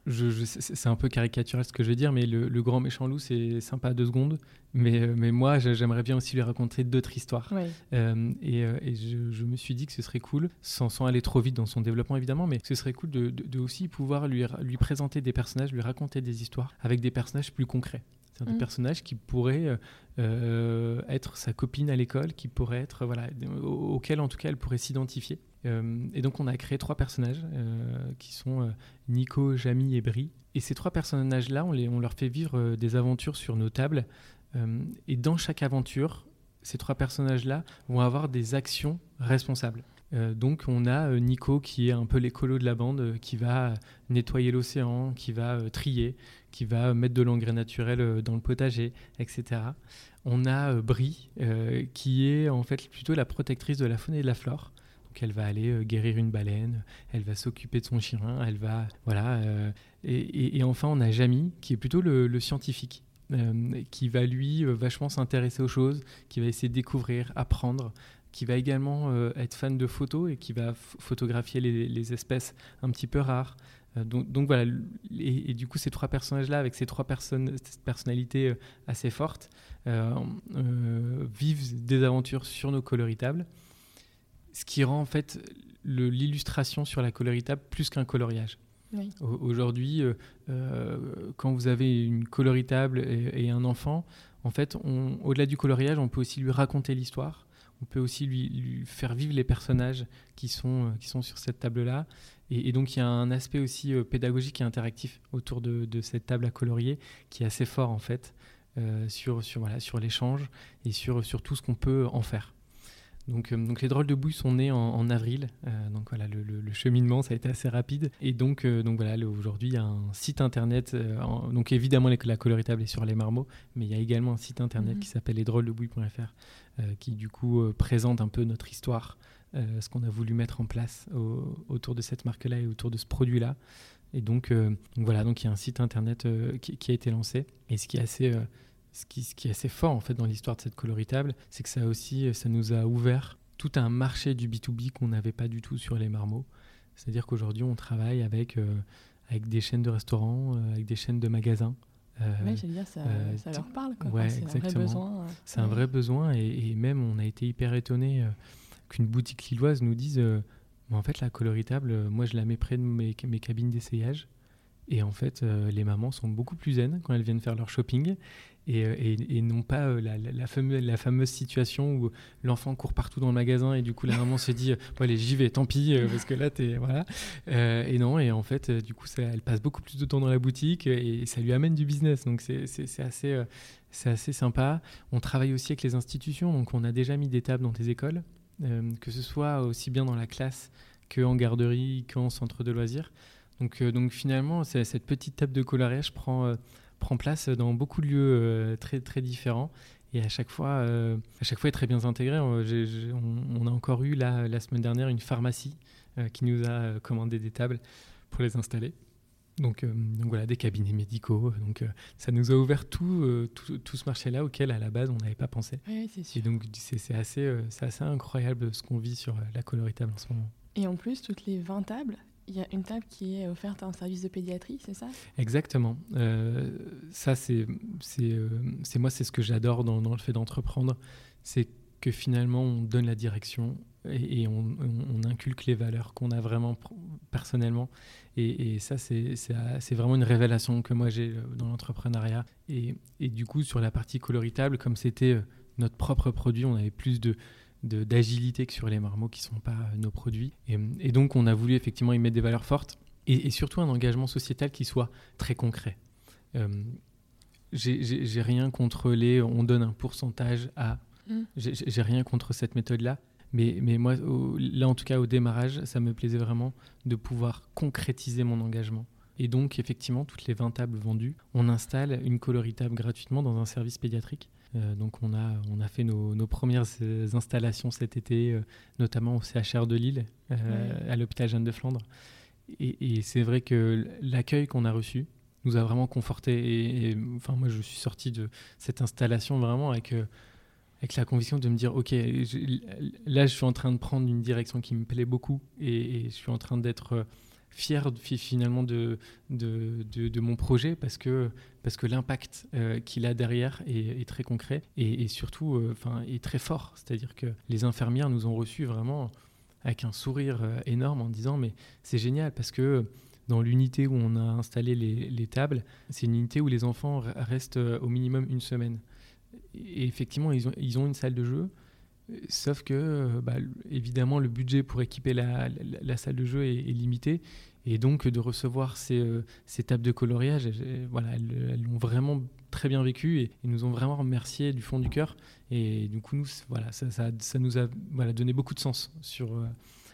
c'est un peu caricatural ce que je vais dire, mais le, grand méchant loup, c'est sympa deux secondes. Mais, euh, mais moi, j'aimerais bien aussi lui raconter d'autres histoires. Euh, et, euh, et je, me suis dit que ce serait cool, sans, sans, aller trop vite dans son développement évidemment, mais ce serait cool de, de, aussi pouvoir lui, lui présenter des personnages, lui raconter des histoires avec des personnages plus concrets. C'est un mmh. personnage qui pourrait être sa copine à l'école, qui pourrait être, voilà, auquel en tout cas elle pourrait s'identifier. Euh, et donc on a créé trois personnages euh, qui sont euh, Nico, Jamie et Brie. Et ces trois personnages-là, on, on leur fait vivre des aventures sur nos tables. et dans chaque aventure, ces trois personnages-là vont avoir des actions responsables. donc on a Nico qui est un peu l'écolo de la bande, qui va nettoyer l'océan, qui va trier, qui va mettre de l'engrais naturel dans le potager, etc. On a Brie qui est en fait plutôt la protectrice de la faune et de la flore qu'elle va aller euh, guérir une baleine, elle va s'occuper de son chien, elle va voilà. Euh, et, enfin, on a Jamie qui est plutôt le, scientifique. Euh, qui va lui vachement s'intéresser aux choses, qui va essayer de découvrir, apprendre, qui va également être fan de photos et qui va photographier les, espèces un petit peu rares. Donc, voilà, et, du coup ces trois personnages-là, avec ces trois personnes, personnalités assez fortes, vivent des aventures sur nos coloritables ce qui rend en fait l'illustration sur la coloritable plus qu'un coloriage. Aujourd'hui, euh, euh, quand vous avez une coloritable et, un enfant, en fait, au-delà du coloriage, on peut aussi lui raconter l'histoire. On peut aussi lui, faire vivre les personnages qui sont, euh, qui sont sur cette table-là. Et, donc, il y a un aspect aussi pédagogique et interactif autour de, cette table à colorier qui est assez fort, en fait, sur, sur, voilà, sur l'échange et sur, sur tout ce qu'on peut en faire. Donc, euh, donc les drôles de bouille sont nés en, avril. Euh, donc voilà, le, cheminement, ça a été assez rapide. Et donc, euh, donc voilà, aujourd'hui, il y a un site internet. donc évidemment, la coloritable est sur les marmots, mais il y a également un site internet mhm. qui s'appelle lesdrôlesdebouille.fr qui du coup présente un peu notre histoire, ce qu'on a voulu mettre en place autour de cette marque-là et autour de ce produit-là. Et donc, voilà, donc il y a un site internet qui, qui, a été lancé. Et ce qui est assez ce qui, est assez fort en fait dans l'histoire de cette coloritable, c'est que ça aussi, ça nous a ouvert tout un marché du B2B qu'on n'avait pas du tout sur les marmots. C'est-à-dire qu'aujourd'hui, on travaille avec, euh, avec des chaînes de restaurants, euh, avec des chaînes de magasins. Euh, oui, j'allais dire, ça, ça, leur parle. Ouais, c'est un vrai besoin. C'est un vrai besoin et, même on a été hyper étonné qu'une boutique lilloise nous dise en fait, la coloritable, moi je la mets près de mes, mes cabines d'essayage. Et en fait, les mamans sont beaucoup plus zen quand elles viennent faire leur shopping euh, et, non pas euh, la, fameuse, situation où l'enfant court partout dans le magasin et du coup la maman se dit bon, allez j'y vais tant pis euh, parce que là t'es voilà. Et non et en fait du coup elle passe beaucoup plus de temps dans la boutique et, ça lui amène du business. Donc c'est assez c'est assez sympa. On travaille aussi avec les institutions donc on a déjà mis des tables dans des écoles que ce soit aussi bien dans la classe qu'en garderie qu'en centre de loisirs donc, donc finalement cette petite table de coloriage prend prend place dans beaucoup de lieux euh, très, très différents et à chaque fois, euh, à chaque fois est très bien intégré. On, a encore eu la, la semaine dernière une pharmacie euh, qui nous a commandé des tables pour les installer. Donc, donc voilà, des cabinets médicaux. Donc ça nous a ouvert tout, tout, ce marché-là auquel à la base on n'avait pas pensé. Oui, c'est sûr. Et donc c'est assez, c'est assez incroyable ce qu'on vit sur la coloritable en ce moment. Et en plus, toutes les 20 tables, il y a une table qui est offerte un service de pédiatrie, c'est ça? Exactement. Euh, ça, c'est euh, c'est moi, c'est ce que j'adore dans, le fait d'entreprendre. C'est que finalement, on donne la direction et, on, on, inculque les valeurs qu'on a vraiment personnellement. Et, ça, c'est vraiment une révélation que moi j'ai euh, dans l'entrepreneuriat. Et, et, du coup, sur la partie coloritable, comme c'était notre propre produit, on avait plus de d'agilité que sur les marmots qui ne sont pas euh, nos produits. Et, donc, on a voulu effectivement y mettre des valeurs fortes et, surtout un engagement sociétal qui soit très concret. Euh, j'ai rien contre les on donne un pourcentage à. Mm. J'ai rien contre cette méthode-là. Mais, mais, moi, là, en tout cas, au démarrage, ça me plaisait vraiment de pouvoir concrétiser mon engagement. Et donc, effectivement, toutes les 20 tables vendues, on installe une coloritable gratuitement dans un service pédiatrique. Euh, donc on a, on a fait nos, premières euh, installations cet été, euh, notamment au CHR de Lille, à l'hôpital Jeanne de Flandre. Et, c'est vrai que l'accueil qu'on a reçu nous a vraiment conforté. Et, enfin, moi, je suis sorti de cette installation vraiment avec, avec la conviction de me dire, OK, là, je suis en train de prendre une direction qui me plaît beaucoup et, et je suis en train d'être fier finalement de, de, mon projet parce que, parce que l'impact euh, qu'il a derrière est, très concret et, surtout euh, est très fort. C'est-à-dire que les infirmières nous ont reçus vraiment avec un sourire euh, énorme en disant mais c'est génial parce que dans l'unité où on a installé les, les tables, c'est une unité où les enfants restent au minimum une semaine. Et effectivement, ils ont, ils ont une salle de jeu, Sauf que, euh, bah, évidemment, le budget pour équiper la, salle de jeu est, limité. Et donc, de recevoir ces, euh, tables de coloriage, voilà, elles l'ont vraiment très bien vécu et, nous ont vraiment remercié du fond du cœur. Et du coup, nous, voilà, ça, ça, nous a voilà, donné beaucoup de sens sur, euh,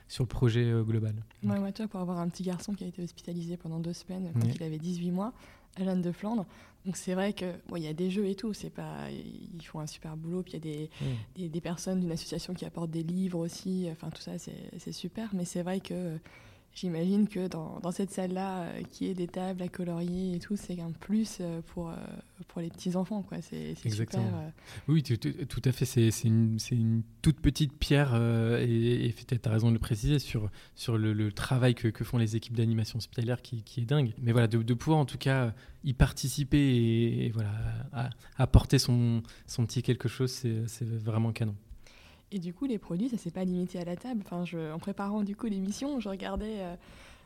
sur le projet global. Ouais, moi, toi, pour avoir un petit garçon qui a été hospitalisé pendant deux semaines quand il avait 18 mois, à l'âne de Flandre, donc c'est vrai que il y a des jeux et tout, c'est pas ils font un super boulot, puis il y a des, des, personnes d'une association qui apportent des livres aussi, enfin tout ça c'est super, mais c'est vrai que J'imagine que dans, dans cette salle-là, euh, qui est des tables à colorier et tout, c'est un plus euh, pour, euh, pour les petits-enfants. C'est super. Oui, tout, tout, à fait. C'est une, une, toute petite pierre, et, et tu as raison de le préciser, sur, sur le, travail que, que, font les équipes d'animation hospitalière qui, qui, est dingue. Mais voilà, de, de, pouvoir en tout cas y participer et, voilà, apporter son, son petit quelque chose, c'est vraiment canon. Et du coup, les produits, ça s'est pas limité à la table. Enfin, je, en préparant du coup l'émission, je regardais, euh,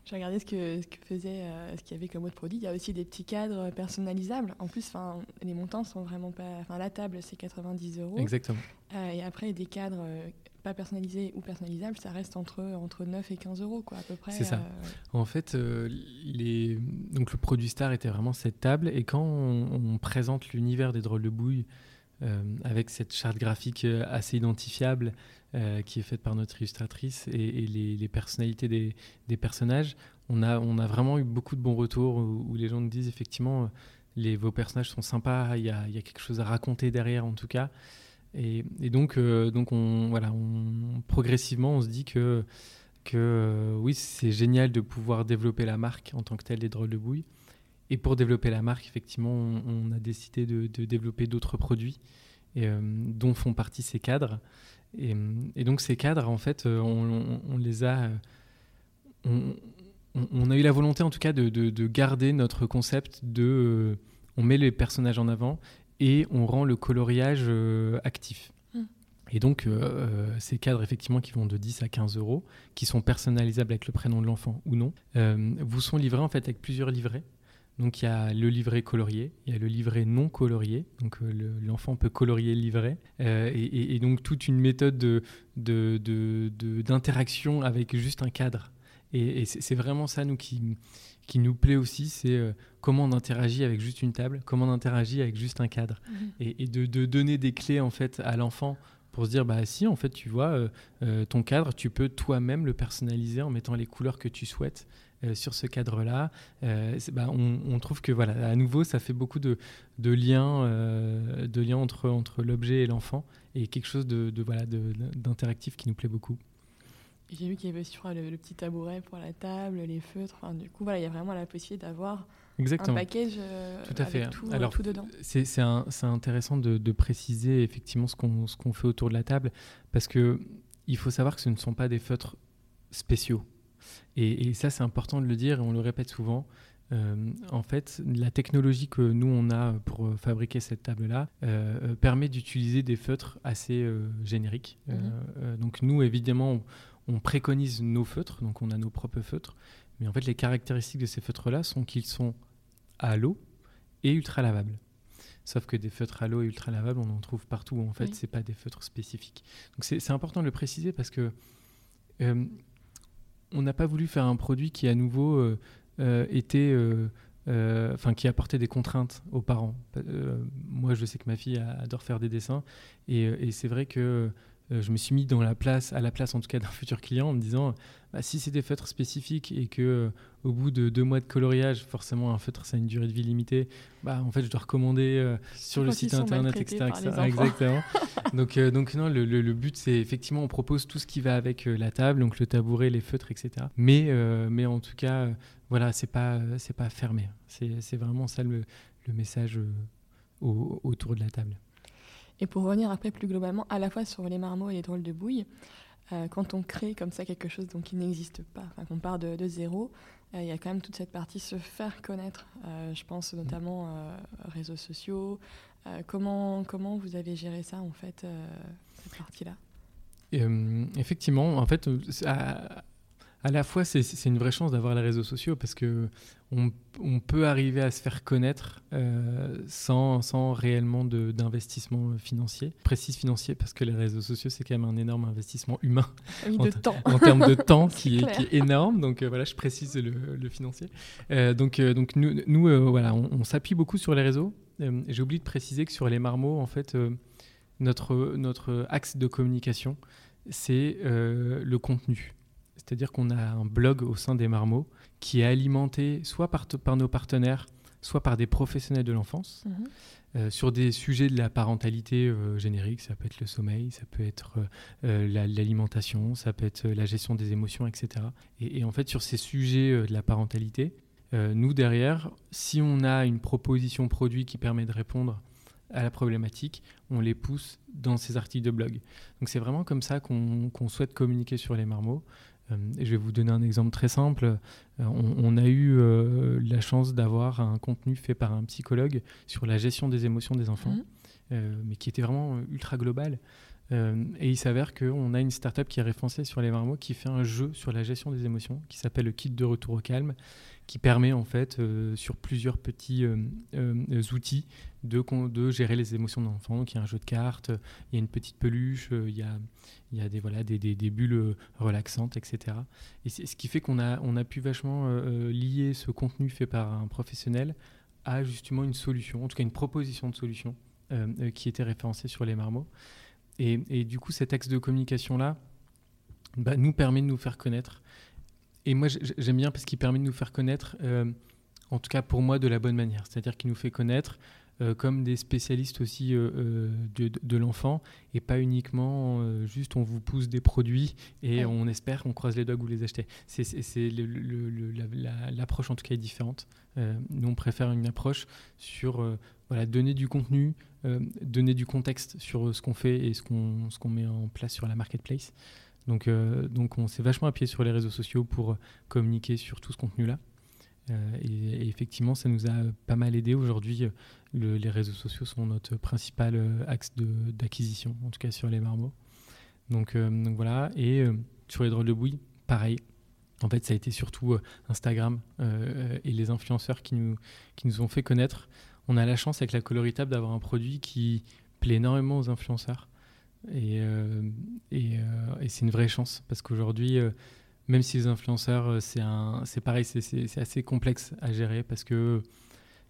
je regardais ce que, ce que faisait, euh, ce qu'il y avait comme autre produit. Il y a aussi des petits cadres personnalisables. En plus, enfin, les montants sont vraiment pas. Enfin, la table, c'est 90 euros. Exactement. Euh, et après, des cadres pas personnalisés ou personnalisables, ça reste entre, entre 9 et 15 euros, quoi, à peu près. C'est ça. En fait, les... Donc, le produit star était vraiment cette table. Et quand on, on présente l'univers des drôles de bouille avec cette charte graphique assez identifiable qui est faite par notre illustratrice et, les, personnalités des, personnages, on a, vraiment eu beaucoup de bons retours où, les gens nous disent effectivement les, vos personnages sont sympas, il y a, quelque chose à raconter derrière en tout cas. Et, donc, on, voilà, progressivement, on se dit que euh, oui, c'est génial de pouvoir développer la marque en tant que telle des drôles de bouille. Et pour développer la marque, effectivement, on, a décidé de, développer d'autres produits et, euh, dont font partie ces cadres. Et, donc ces cadres, en fait, euh, on, les a... On, a eu la volonté, en tout cas, de, de garder notre concept de... on met les personnages en avant et on rend le coloriage actif. Et donc, euh, euh, ces cadres, effectivement, qui vont de 10 à 15 euros, qui sont personnalisables avec le prénom de l'enfant ou non, euh, vous sont livrés en fait avec plusieurs livrets. Donc, il y a le livret colorié, il y a le livret non colorié. Donc, l'enfant peut colorier le livret. Et, donc, toute une méthode d'interaction de, de, avec juste un cadre. Et, c'est vraiment ça, nous, qui, qui nous plaît aussi, c'est comment on interagit avec juste une table, comment on interagit avec juste un cadre. Mmh. Et, de, donner des clés, en fait, à l'enfant pour se dire bah si en fait tu vois euh, euh, ton cadre tu peux toi-même le personnaliser en mettant les couleurs que tu souhaites euh, sur ce cadre là bah, on, trouve que voilà à nouveau ça fait beaucoup de, de liens de liens entre entre l'objet et l'enfant et quelque chose de, de voilà d'interactif qui nous plaît beaucoup j'ai vu qu'il y avait sur le, le, petit tabouret pour la table, les feutres. du coup, voilà, il y a vraiment la possibilité d'avoir Exactement. un package euh, tout à fait. avec tout, Alors, tout dedans. C'est intéressant de, de, préciser effectivement ce qu'on qu'on fait autour de la table parce que il faut savoir que ce ne sont pas des feutres spéciaux. Et, et ça, c'est important de le dire et on le répète souvent. Euh, en fait, la technologie que nous on a pour fabriquer cette table-là euh, permet d'utiliser des feutres assez génériques. Mhm. donc nous, évidemment, on préconise nos feutres, donc on a nos propres feutres, mais en fait les caractéristiques de ces feutres-là sont qu'ils sont à l'eau et ultra lavables. Sauf que des feutres à l'eau et ultra lavables, on en trouve partout. En fait, ce c'est pas des feutres spécifiques. Donc c'est important de le préciser parce que euh, on n'a pas voulu faire un produit qui à nouveau euh, euh, était, enfin qui apportait des contraintes aux parents. moi, je sais que ma fille adore faire des dessins et c'est vrai que euh, je me suis mis dans la place, à la place en tout cas d'un futur client en me disant bah, si c'est des feutres spécifiques et que euh, au bout de deux mois de coloriage, forcément un feutre ça a une durée de vie limitée, bah en fait je dois recommander euh, sur le site internet, etc. Exactement. donc, donc non, le, le, but c'est effectivement on propose tout ce qui va avec la table, donc le tabouret, les feutres, etc. Mais, mais en tout cas, voilà, c'est pas, c'est pas fermé. C'est vraiment ça le, le message autour de la table. Et pour revenir après plus globalement, à la fois sur les marmots et les drôles de bouille, euh, quand on crée comme ça quelque chose donc, qui n'existe pas, qu'on part de, zéro, euh, il y a quand même toute cette partie se faire connaître. Euh, je pense notamment réseaux sociaux. comment, comment vous avez géré ça, en fait, cette partie-là? Effectivement, en fait, à la fois, c'est une vraie chance d'avoir les réseaux sociaux parce que on, peut arriver à se faire connaître euh, sans, sans, réellement d'investissement financier. précise financier parce que les réseaux sociaux, c'est quand même un énorme investissement humain. Oui, de temps. En termes de temps qui, est, qui est, énorme. Donc euh, voilà, je précise le, financier. Euh, donc, donc nous, nous voilà, on, s'appuie beaucoup sur les réseaux. J'ai oublié de préciser que sur les marmots, en fait, notre, notre axe de communication, c'est le contenu. C'est-à-dire qu'on a un blog au sein des marmots qui est alimenté soit par, par nos partenaires, soit par des professionnels de l'enfance, mhm. euh, sur des sujets de la parentalité euh, générique. Ça peut être le sommeil, ça peut être euh, l'alimentation, ça peut être la gestion des émotions, etc. Et, en fait, sur ces sujets de la parentalité, nous, derrière, si on a une proposition produit qui permet de répondre à la problématique, on les pousse dans ces articles de blog. Donc c'est vraiment comme ça qu'on souhaite communiquer sur les marmots. Euh, je vais vous donner un exemple très simple. Euh, on, a eu euh, la chance d'avoir un contenu fait par un psychologue sur la gestion des émotions des enfants, mmh. mais qui était vraiment ultra global. et il s'avère qu'on a une startup qui est référencée sur les marmots qui fait un jeu sur la gestion des émotions qui s'appelle le kit de retour au calme qui permet en fait sur plusieurs petits outils de, gérer les émotions de l'enfant. Y a un jeu de cartes, il y a une petite peluche, il y a il y a des, voilà, des, bulles euh, relaxantes, etc. Et c'est ce qui fait qu'on a, pu vachement euh, euh, lier ce contenu fait par un professionnel à justement une solution, en tout cas une proposition de solution qui était référencé sur les marmots. Et, du coup, cet axe de communication-là bah, nous permet de nous faire connaître. Et moi, j'aime bien parce qu'il permet de nous faire connaître, en tout cas pour moi, de la bonne manière. C'est-à-dire qu'il nous fait connaître euh, comme des spécialistes aussi euh, euh, de, de l'enfant et pas uniquement juste on vous pousse des produits et on espère, on croise les doigts vous les achetez. C'est l'approche en tout cas est différente. nous on préfère une approche sur voilà, donner du contenu, donner du contexte sur ce qu'on fait et ce qu'on qu'on met en place sur la marketplace. Donc, donc on s'est vachement appuyé sur les réseaux sociaux pour communiquer sur tout ce contenu-là. Euh, et, effectivement, ça nous a pas mal aidé. Aujourd'hui, les réseaux sociaux sont notre principal euh, axe d'acquisition, en tout cas sur les marmots. Donc, euh, donc voilà. Et sur les drôles de bouille, pareil. En fait, ça a été surtout Instagram et les influenceurs qui nous, qui nous ont fait connaître. On a la chance avec la coloritable d'avoir un produit qui plaît énormément aux influenceurs. Et, et c'est une vraie chance parce qu'aujourd'hui, même si les influenceurs, euh, c'est un, c'est pareil, c'est assez complexe à gérer parce que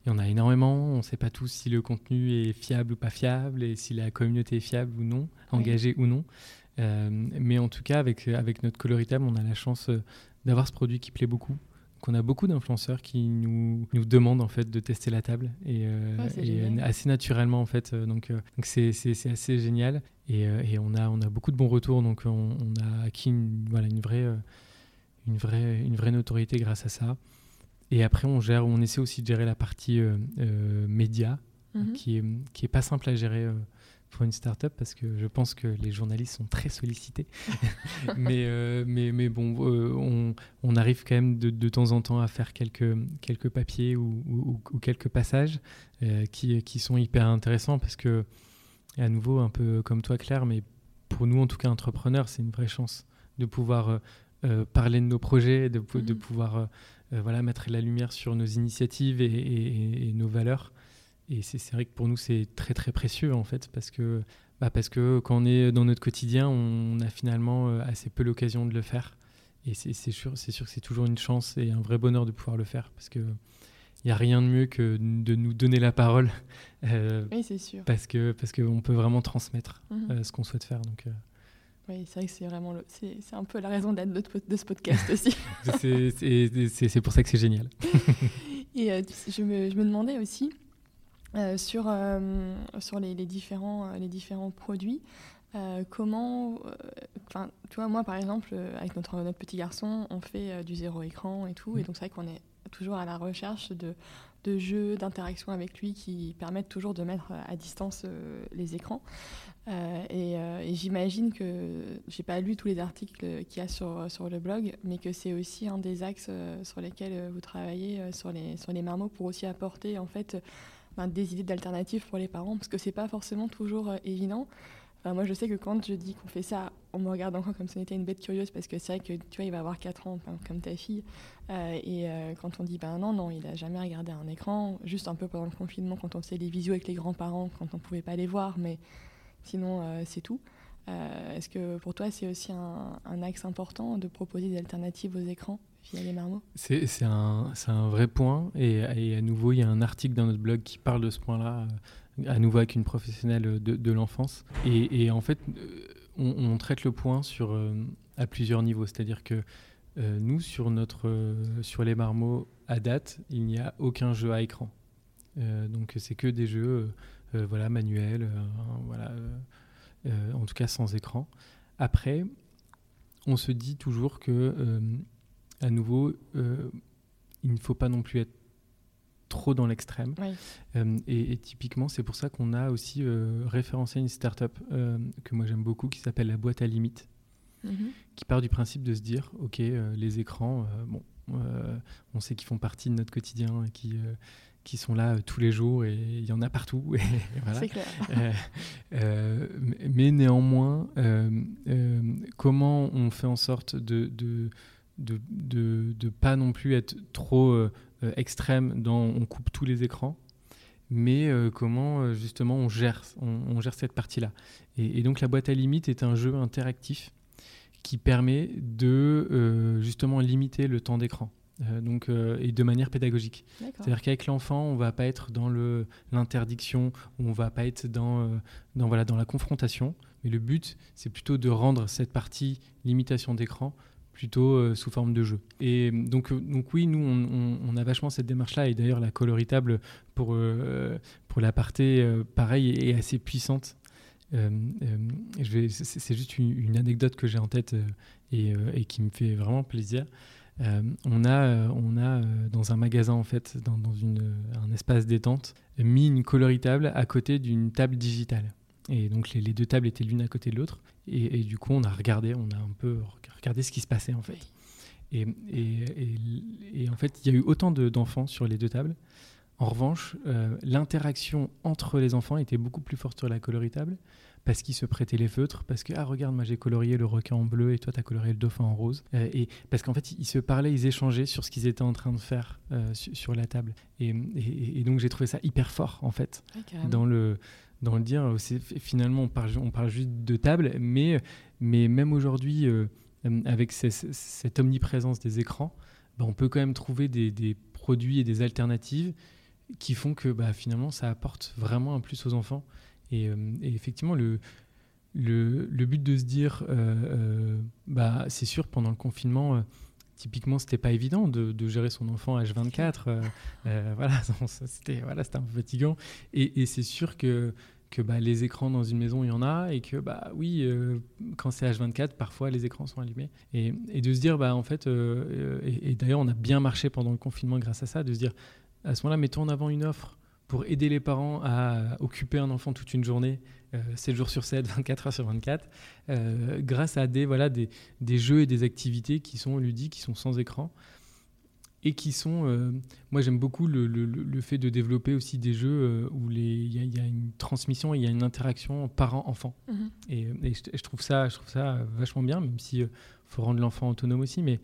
il y en a énormément. On ne sait pas tous si le contenu est fiable ou pas fiable et si la communauté est fiable ou non, engagée ou non. Euh, mais en tout cas, avec, avec notre coloritable, on a la chance euh, d'avoir ce produit qui plaît beaucoup. Donc on a beaucoup d'influenceurs qui nous, nous demandent en fait de tester la table et, assez naturellement en fait. Donc c'est assez génial et, et, on a on a beaucoup de bons retours. Donc on, on a acquis une, voilà une vraie une vraie, une vraie notoriété grâce à ça. Et après, on, gère, on essaie aussi de gérer la partie euh, euh, média, mhm. qui, est, qui est pas simple à gérer euh, pour une startup parce que je pense que les journalistes sont très sollicités. mais, mais, mais bon, on, on, arrive quand même de, de, temps en temps à faire quelques, quelques papiers ou, ou, quelques passages qui, qui sont hyper intéressants parce que, à nouveau, un peu comme toi, Claire, mais pour nous, en tout cas, entrepreneurs, c'est une vraie chance de pouvoir parler de nos projets, de, de mhm. pouvoir euh, euh, voilà, mettre la lumière sur nos initiatives et, nos valeurs. Et c'est vrai que pour nous, c'est très très précieux en fait, parce que, bah, parce que quand on est dans notre quotidien, on a finalement assez peu l'occasion de le faire. Et c'est sûr, sûr que c'est toujours une chance et un vrai bonheur de pouvoir le faire, parce que il n'y a rien de mieux que de nous donner la parole. oui, c'est sûr. Parce qu'on parce peut vraiment transmettre mhm. ce qu'on souhaite faire. Donc, oui, c'est vrai que c'est vraiment le, c'est, un peu la raison d'être de ce podcast aussi. c'est, pour ça que c'est génial. Et euh, je, me, je, me, demandais aussi euh, sur, euh, sur les, les, différents, les différents produits, comment, enfin, tu vois, moi par exemple, avec notre, notre petit garçon, on fait du zéro écran et tout, et mmh. donc c'est vrai qu'on est toujours à la recherche de, de jeux, d'interactions avec lui qui permettent toujours de mettre à distance les écrans. Euh, euh, et, j'imagine que j'ai pas lu tous les articles qu'il y a sur, sur le blog, mais que c'est aussi un des axes euh, sur lesquels vous travaillez sur les, sur les marmots pour aussi apporter en fait ben, des idées d'alternatives pour les parents, parce que c'est pas forcément toujours évident. Moi, je sais que quand je dis qu'on fait ça, on me regarde encore comme si on était une bête curieuse, parce que c'est vrai que tu vois, il va avoir 4 ans, comme ta fille. et quand on dit, ben non, non, il a jamais regardé un écran, juste un peu pendant le confinement, quand on faisait les visios avec les grands-parents, quand on pouvait pas les voir, mais Sinon, euh, c'est tout. Euh, est-ce que pour toi, c'est aussi un, axe important de proposer des alternatives aux écrans via les marmots? C'est un, un, vrai point. Et, à nouveau, il y a un article dans notre blog qui parle de ce point-là, euh, à nouveau avec une professionnelle de, l'enfance. Et, en fait, on, traite le point sur, à plusieurs niveaux. C'est-à-dire que nous, sur, notre, sur les marmots, à date, il n'y a aucun jeu à écran. donc, c'est que des jeux voilà, manuel, euh, voilà, euh, en tout cas sans écran. Après, on se dit toujours que, à nouveau, il ne faut pas non plus être trop dans l'extrême. et, typiquement, c'est pour ça qu'on a aussi référencé une startup que moi j'aime beaucoup qui s'appelle la boîte à limite, mhm. qui part du principe de se dire, ok, les écrans, bon, on sait qu'ils font partie de notre quotidien et qui qui sont là euh, tous les jours et il y en a partout. C'est clair. Euh, euh, mais néanmoins, comment on fait en sorte de de, de, de, pas non plus être trop extrême dans on coupe tous les écrans, mais comment justement on gère, on, gère cette partie-là. Et, et, donc la boîte à limite est un jeu interactif qui permet de justement limiter le temps d'écran. Donc, et de manière pédagogique. C'est-à-dire qu'avec l'enfant, on ne va pas être dans l'interdiction, on ne va pas être dans, dans, voilà, dans la confrontation, mais le but, c'est plutôt de rendre cette partie limitation d'écran plutôt sous forme de jeu. Et donc, donc oui, nous, on, a vachement cette démarche-là, et d'ailleurs la coloritable pour, pour l'aparté, pareil, est assez puissante euh, euh, c'est juste une, anecdote que j'ai en tête euh, et, qui me fait vraiment plaisir. On a, on a dans un magasin en fait, dans, une, un espace détente, mis une coloritable à côté d'une table digitale. Et donc les, deux tables étaient l'une à côté de l'autre. Et, du coup, on a regardé, on a un peu regardé ce qui se passait en fait. Et, et en fait, il y a eu autant d'enfants sur les deux tables. En revanche, euh, l'interaction entre les enfants était beaucoup plus forte sur la coloritable parce qu'ils se prêtaient les feutres, parce que ah regarde moi j'ai colorié le requin en bleu et toi tu as colorié le dauphin en rose, euh, et parce qu'en fait ils se parlaient, ils échangeaient sur ce qu'ils étaient en train de faire euh, sur la table, et, donc j'ai trouvé ça hyper fort en fait dans le dans le dire finalement on parle on parle juste de table, mais mais même aujourd'hui avec cette omniprésence des écrans, bah, on peut quand même trouver des, des produits et des alternatives qui font que bah, finalement ça apporte vraiment un plus aux enfants. Et, euh, effectivement, le, le, but de se dire, euh, euh, bah, c'est sûr, pendant le confinement, typiquement, c'était pas évident de, gérer son enfant H24. voilà, c'était voilà, un peu fatigant. Et, et c'est sûr que que bah, les écrans dans une maison, il y en a, et que bah oui, quand c'est H24, parfois les écrans sont allumés. Et, et de se dire, bah en fait, et, et d'ailleurs on a bien marché pendant le confinement grâce à ça, de se dire, à ce moment-là, mettons en avant une offre pour aider les parents à occuper un enfant toute une journée, 7 euh, jours sur 7, 24 heures sur 24, euh, grâce à des, voilà, des, des, jeux et des activités qui sont ludiques, qui sont sans écran, et qui sont... Euh, moi, j'aime beaucoup le, le, fait de développer aussi des jeux où il y, a une transmission, il y a une interaction parent-enfant. Mhm. Et, je, trouve ça, je trouve ça vachement bien, même s'il faut rendre l'enfant autonome aussi, mais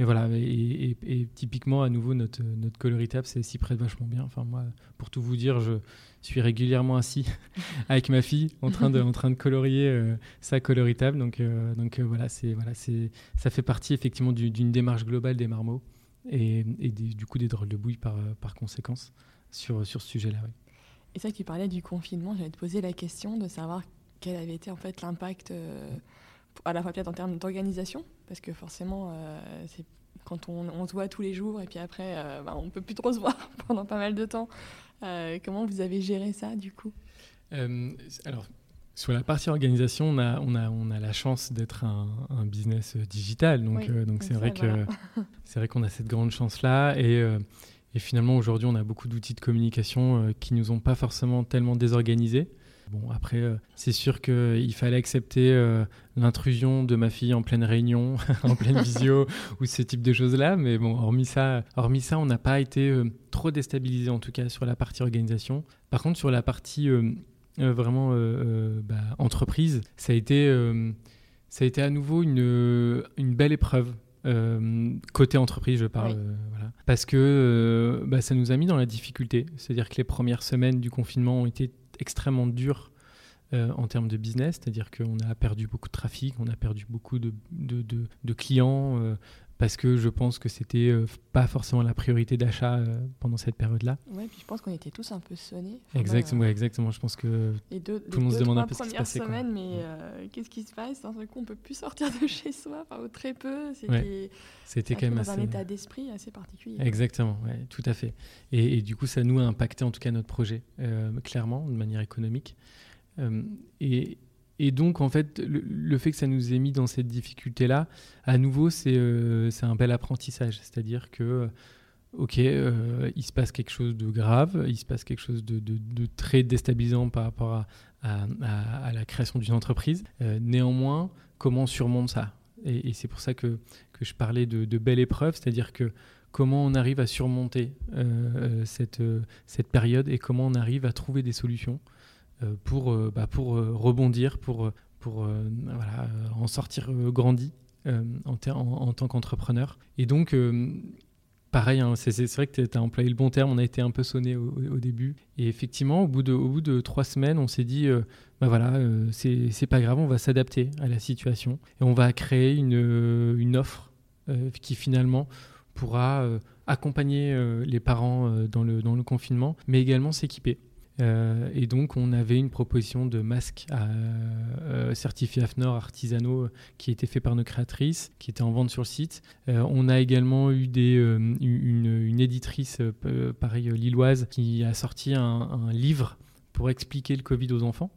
et voilà, et, typiquement, à nouveau, notre, notre coloritable s'y prête vachement bien. Enfin, moi, pour tout vous dire, je suis régulièrement assis avec ma fille en train de, en train de colorier euh, sa coloritable. Donc, euh, donc euh, voilà, voilà ça fait partie effectivement d'une démarche globale des marmots et, du coup des drôles de bouille par, par conséquence sur, sur ce sujet-là. Et ça, tu parlais du confinement, j'allais te poser la question de savoir quel avait été en fait l'impact à la fois peut-être en termes d'organisation, parce que forcément, euh, c'est quand on, se voit tous les jours et puis après, euh, bah, on ne peut plus trop se voir pendant pas mal de temps. Euh, comment vous avez géré ça du coup? Alors, sur la partie organisation, on a, on a, on a la chance d'être un, business digital, donc donc c'est vrai que c'est vrai qu'on a cette grande chance là et et finalement, aujourd'hui, on a beaucoup d'outils de communication qui nous ont pas forcément tellement désorganisés. Bon, après, euh, c'est sûr qu'il fallait accepter euh, l'intrusion de ma fille en pleine réunion, en pleine visio, ou ce type de choses-là. Mais bon, hormis ça, hormis ça on n'a pas été euh, trop déstabilisé, en tout cas, sur la partie organisation. Par contre, sur la partie vraiment bah, entreprise, ça a, été, ça a été à nouveau une, une belle épreuve. côté entreprise, je parle, voilà. parce que bah, ça nous a mis dans la difficulté. C'est-à-dire que les premières semaines du confinement ont été extrêmement dur euh, en termes de business, c'est-à-dire qu'on a perdu beaucoup de trafic, on a perdu beaucoup de, clients euh, parce que je pense que c'était euh, pas forcément la priorité d'achat pendant cette période-là. Oui, puis je pense qu'on était tous un peu sonnés. exactement, exactement. Je pense que tout le monde se demande un peu ce qui se passait. semaines, mais qu'est-ce qui se passe? D'un seul coup, on peut plus sortir de chez soi, enfin, ou très peu. C'était c'était quand même dans un état d'esprit assez particulier. Exactement, ouais, tout à fait. Et, et, du coup, ça nous a impacté en tout cas notre projet, clairement, de manière économique. Euh, et, et, donc, en fait, le, fait que ça nous ait mis dans cette difficulté-là, à nouveau, c'est euh, un bel apprentissage. C'est-à-dire que, ok, euh, il se passe quelque chose de grave, il se passe quelque chose de, de, très déstabilisant par rapport à, à, la création d'une entreprise. néanmoins, comment on surmonte ça? Et, c'est pour ça que, que, je parlais de, de belle épreuve, c'est-à-dire que comment on arrive à surmonter cette, cette période et comment on arrive à trouver des solutions euh, pour, euh, bah, euh, rebondir, pour, en sortir grandi en, tant qu'entrepreneur. Et donc, pareil, hein, c'est vrai que tu as employé le bon terme, on a été un peu sonné au, début. Et effectivement, au bout de, trois semaines, on s'est dit, bah voilà, c'est pas grave, on va s'adapter à la situation et on va créer une, offre qui finalement pourra accompagner les parents dans le confinement, mais également s'équiper. Et donc, on avait une proposition de masques certifiés AFNOR artisanaux qui était fait par nos créatrices, qui était en vente sur le site. on a également eu des, une, éditrice, pareil, lilloise, qui a sorti un livre pour expliquer le Covid aux enfants.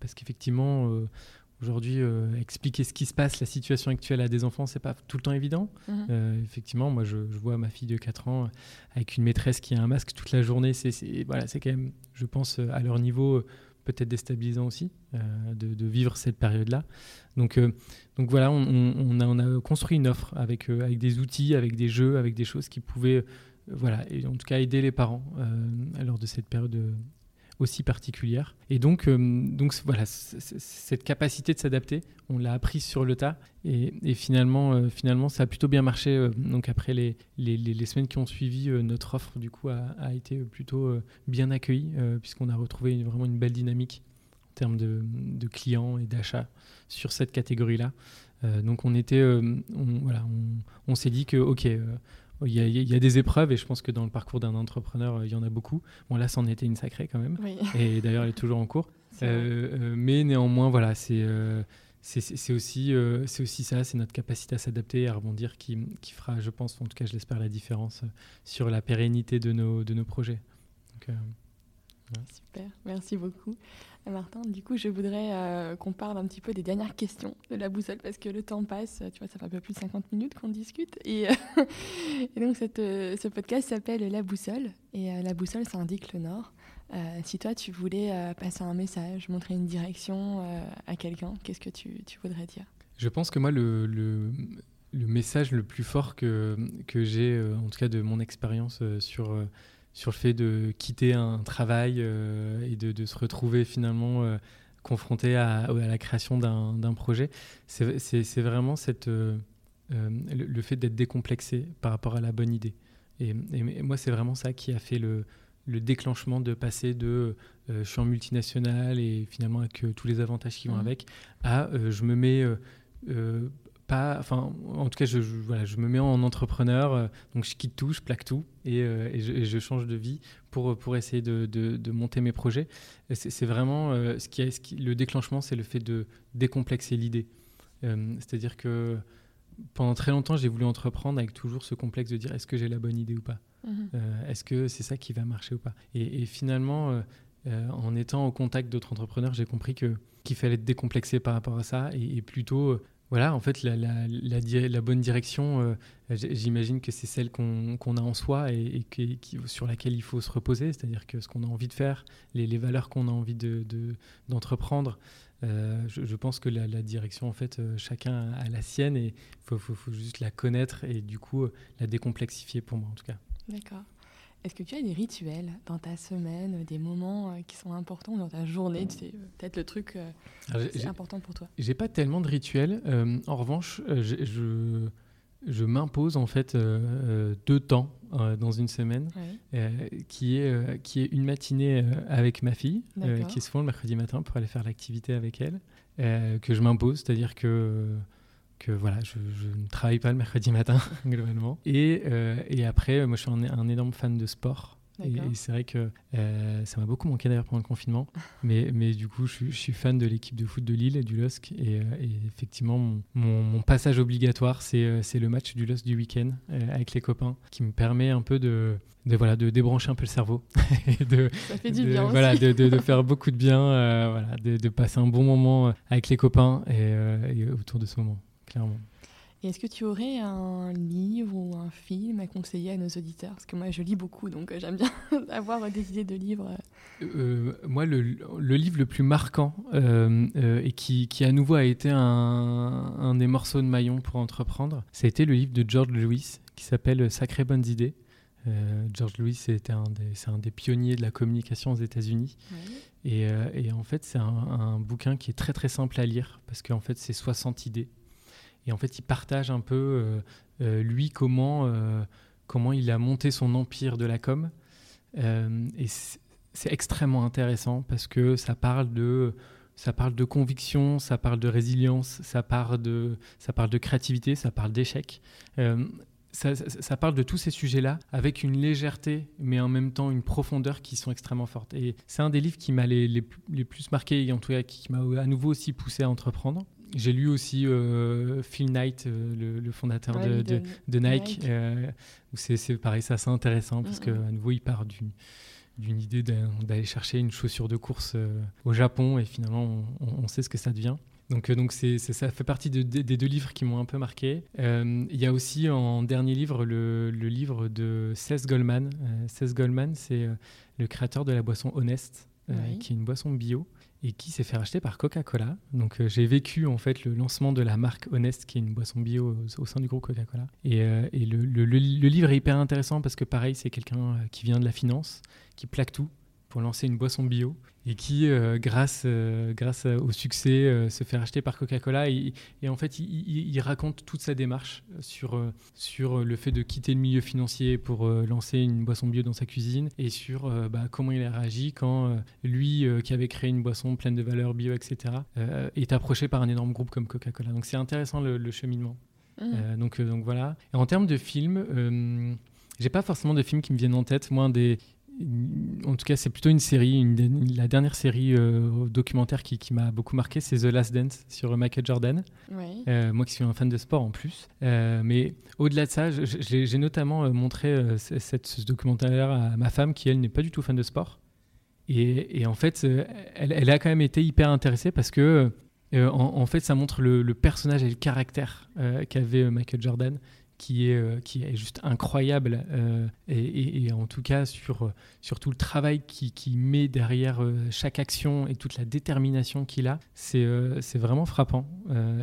parce qu'effectivement, Aujourd'hui, euh, expliquer ce qui se passe, la situation actuelle à des enfants, c'est pas tout le temps évident. Mhm. Euh, effectivement, moi, je, vois ma fille de 4 ans avec une maîtresse qui a un masque toute la journée. C'est voilà, c'est quand même, je pense, à leur niveau, peut-être déstabilisant aussi euh, de, vivre cette période-là. Donc, donc voilà, on, a, on, a, construit une offre avec, avec des outils, avec des jeux, avec des choses qui pouvaient, voilà, et en tout cas aider les parents lors de cette période aussi particulière. Et donc, euh, donc voilà, cette capacité de s'adapter, on l'a appris sur le tas. Et, finalement, euh, finalement, ça a plutôt bien marché. Euh, donc après les, les, semaines qui ont suivi, notre offre du coup a, été plutôt bien accueillie puisqu'on a retrouvé vraiment une belle dynamique en termes de, clients et d'achats sur cette catégorie-là. donc on était, voilà, on s'est dit que ok il y, a, des épreuves et je pense que dans le parcours d'un entrepreneur, il y en a beaucoup. Bon, là, c'en était une sacrée quand même. Et d'ailleurs, elle est toujours en cours. Euh, euh, mais néanmoins, voilà, c'est euh, c'est aussi, ça, c'est notre capacité à s'adapter et à rebondir qui, qui, fera, je pense, en tout cas, je l'espère, la différence sur la pérennité de nos, de nos projets. Super, merci beaucoup. Martin, du coup, je voudrais euh, qu'on parle un petit peu des dernières questions de la boussole parce que le temps passe, tu vois, ça fait un peu plus de 50 minutes qu'on discute. Et, euh, donc, euh, ce podcast s'appelle La boussole et la boussole, ça indique le nord. si toi, tu voulais passer un message, montrer une direction à quelqu'un, qu'est-ce que tu, voudrais dire? Je pense que moi, le, message le plus fort que j'ai, en tout cas de mon expérience sur sur le fait de quitter un travail euh, et de, se retrouver finalement euh, confronté à, la création d'un projet. C'est vraiment cette, euh, le, fait d'être décomplexé par rapport à la bonne idée. Et, moi, c'est vraiment ça qui a fait le, déclenchement de passer de je suis en multinational et finalement avec tous les avantages qui vont mmh. avec à je me mets pas, enfin, en tout cas, je, voilà, je me mets en entrepreneur, euh, donc je quitte tout, je plaque tout et, euh, et, je, change de vie pour, pour essayer de, de, monter mes projets. C'est vraiment euh, ce, qui est, ce le déclenchement, c'est le fait de décomplexer l'idée. C'est-à-dire que pendant très longtemps, j'ai voulu entreprendre avec toujours ce complexe de dire est-ce que j'ai la bonne idée ou pas? Mhm. Est-ce que c'est ça qui va marcher ou pas? Et, finalement, en étant au contact d'autres entrepreneurs, j'ai compris que qu'il fallait être décomplexé par rapport à ça et, et plutôt voilà, en fait, la, bonne direction, euh, j'imagine que c'est celle qu'on a en soi et, sur laquelle il faut se reposer, c'est-à-dire que ce qu'on a envie de faire, les, les valeurs qu'on a envie d'entreprendre. De, euh, je, pense que la, direction, en fait, euh, chacun a la sienne et il faut, faut, juste la connaître et du coup la décomplexifier pour moi, en tout cas. D'accord. Est-ce que tu as des rituels dans ta semaine, des moments euh, qui sont importants dans ta journée C'est peut-être le truc euh, important pour toi? J'ai pas tellement de rituels. Euh, en revanche, je, je, m'impose en fait deux temps dans une semaine, qui, est, qui est une matinée avec ma fille, qui se font le mercredi matin pour aller faire l'activité avec elle, que je m'impose, c'est-à-dire que que voilà, je, ne travaille pas le mercredi matin, globalement. Et, euh, et, après, moi, je suis un, énorme fan de sport. Et, c'est vrai que euh, ça m'a beaucoup manqué d'ailleurs pendant le confinement. mais, mais du coup, je, suis fan de l'équipe de foot de Lille, du LOSC. Et, euh, effectivement, mon, mon, passage obligatoire, c'est le match du LOSC du week-end avec les copains, qui me permet un peu de, de, voilà, de débrancher un peu le cerveau. et de, ça fait du bien voilà, de, de, faire beaucoup de bien, voilà, de, passer un bon moment avec les copains et autour de ce moment clairement. Et est-ce que tu aurais un livre ou un film à conseiller à nos auditeurs? Parce que moi, je lis beaucoup, donc euh, j'aime bien avoir des idées de livres. Euh, moi, le, le, livre le plus marquant euh, et qui, qui, à nouveau, a été un, un, des morceaux de maillon pour entreprendre, ça a été le livre de George Lewis qui s'appelle Sacrées bonnes idées. George Lewis, c'est un, des, un des pionniers de la communication aux États-Unis. Et, et, en fait, c'est un, un, bouquin qui est très très simple à lire parce qu'en fait, c'est 60 idées et en fait, il partage un peu, euh, euh, lui, comment, euh, comment il a monté son empire de la com. et c'est extrêmement intéressant parce que ça parle de ça parle de conviction, ça parle de résilience, ça parle de, ça parle de créativité, ça parle d'échec. ça, parle de tous ces sujets-là avec une légèreté, mais en même temps une profondeur qui sont extrêmement fortes. Et c'est un des livres qui m'a les, les, plus marqué, et en tout cas qui m'a à nouveau aussi poussé à entreprendre. J'ai lu aussi euh, Phil Knight, euh, le, fondateur de, de, Nike. Euh, c'est pareil, c'est assez intéressant parce qu'à nouveau, il part d'une idée d'aller chercher une chaussure de course au Japon et finalement, on, sait ce que ça devient. Donc, donc c'est, ça fait partie des deux livres qui m'ont un peu marqué. il y a aussi en dernier livre le, le livre de Seth Goldman. Seth Goldman, c'est le créateur de la boisson Honest, qui est une boisson bio et qui s'est fait racheter par Coca-Cola. Donc euh, j'ai vécu en fait le lancement de la marque Honest, qui est une boisson bio au, sein du groupe Coca-Cola. Et, euh, le, livre est hyper intéressant parce que pareil, c'est quelqu'un euh, qui vient de la finance, qui plaque tout pour lancer une boisson bio et qui, euh, grâce, euh, grâce au succès, euh, se fait racheter par Coca-Cola. Et, en fait, il, raconte toute sa démarche sur, sur le fait de quitter le milieu financier pour lancer une boisson bio dans sa cuisine et sur bah, comment il a réagi quand lui, qui avait créé une boisson pleine de valeurs bio, etc., est approché par un énorme groupe comme Coca-Cola. Donc c'est intéressant le, cheminement. Mmh. donc, donc voilà. Et en termes de films, j'ai pas forcément de films qui me viennent en tête. Moi, des, en tout cas, c'est plutôt une série, la dernière série euh, documentaire qui, m'a beaucoup marqué, c'est The Last Dance sur Michael Jordan. Euh, moi qui suis un fan de sport en plus. Euh, mais au-delà de ça, j'ai notamment montré cette, ce documentaire à ma femme qui, elle, n'est pas du tout fan de sport. Et, en fait, elle, a quand même été hyper intéressée parce que, en, fait, ça montre le, le personnage et le caractère qu'avait Michael Jordan qui est, euh, qui est juste incroyable. Euh, et, en tout cas, sur, sur tout le travail qu'il qui met derrière euh, chaque action et toute la détermination qu'il a, c'est c'est vraiment frappant.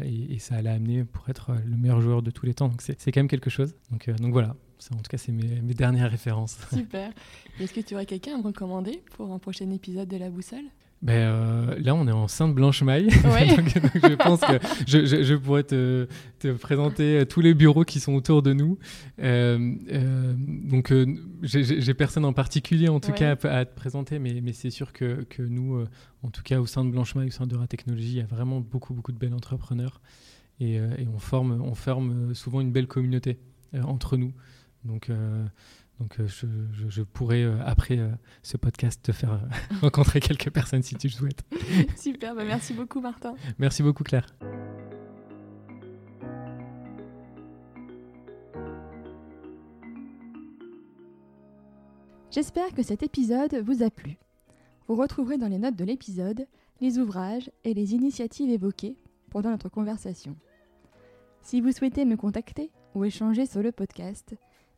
Et, ça l'a amené pour être le meilleur joueur de tous les temps. Donc c'est quand même quelque chose. Donc, donc voilà. En tout cas, c'est mes, mes, dernières références. Super. Est-ce que tu aurais quelqu'un à me recommander pour un prochain épisode de La Boussole? Ben, euh, là, on est en Sainte-Blanche-Maille. donc, je pense que je, je, pourrais te, te, présenter euh, tous les bureaux qui sont autour de nous. Euh, euh donc, euh, j'ai personne en particulier, en tout cas, à, te présenter, mais, mais c'est sûr que, que nous, en tout cas, au sein de Blanche-Maille, au sein de Technologie, il y a vraiment beaucoup, beaucoup de belles entrepreneurs. Et, et on, forme, on forme souvent une belle communauté entre nous. Donc, donc euh, je, pourrais, euh, après euh, ce podcast, te faire rencontrer quelques personnes si tu le souhaites. Super, bah, merci beaucoup Martin. Merci beaucoup Claire. J'espère que cet épisode vous a plu. Vous retrouverez dans les notes de l'épisode les ouvrages et les initiatives évoquées pendant notre conversation. Si vous souhaitez me contacter ou échanger sur le podcast,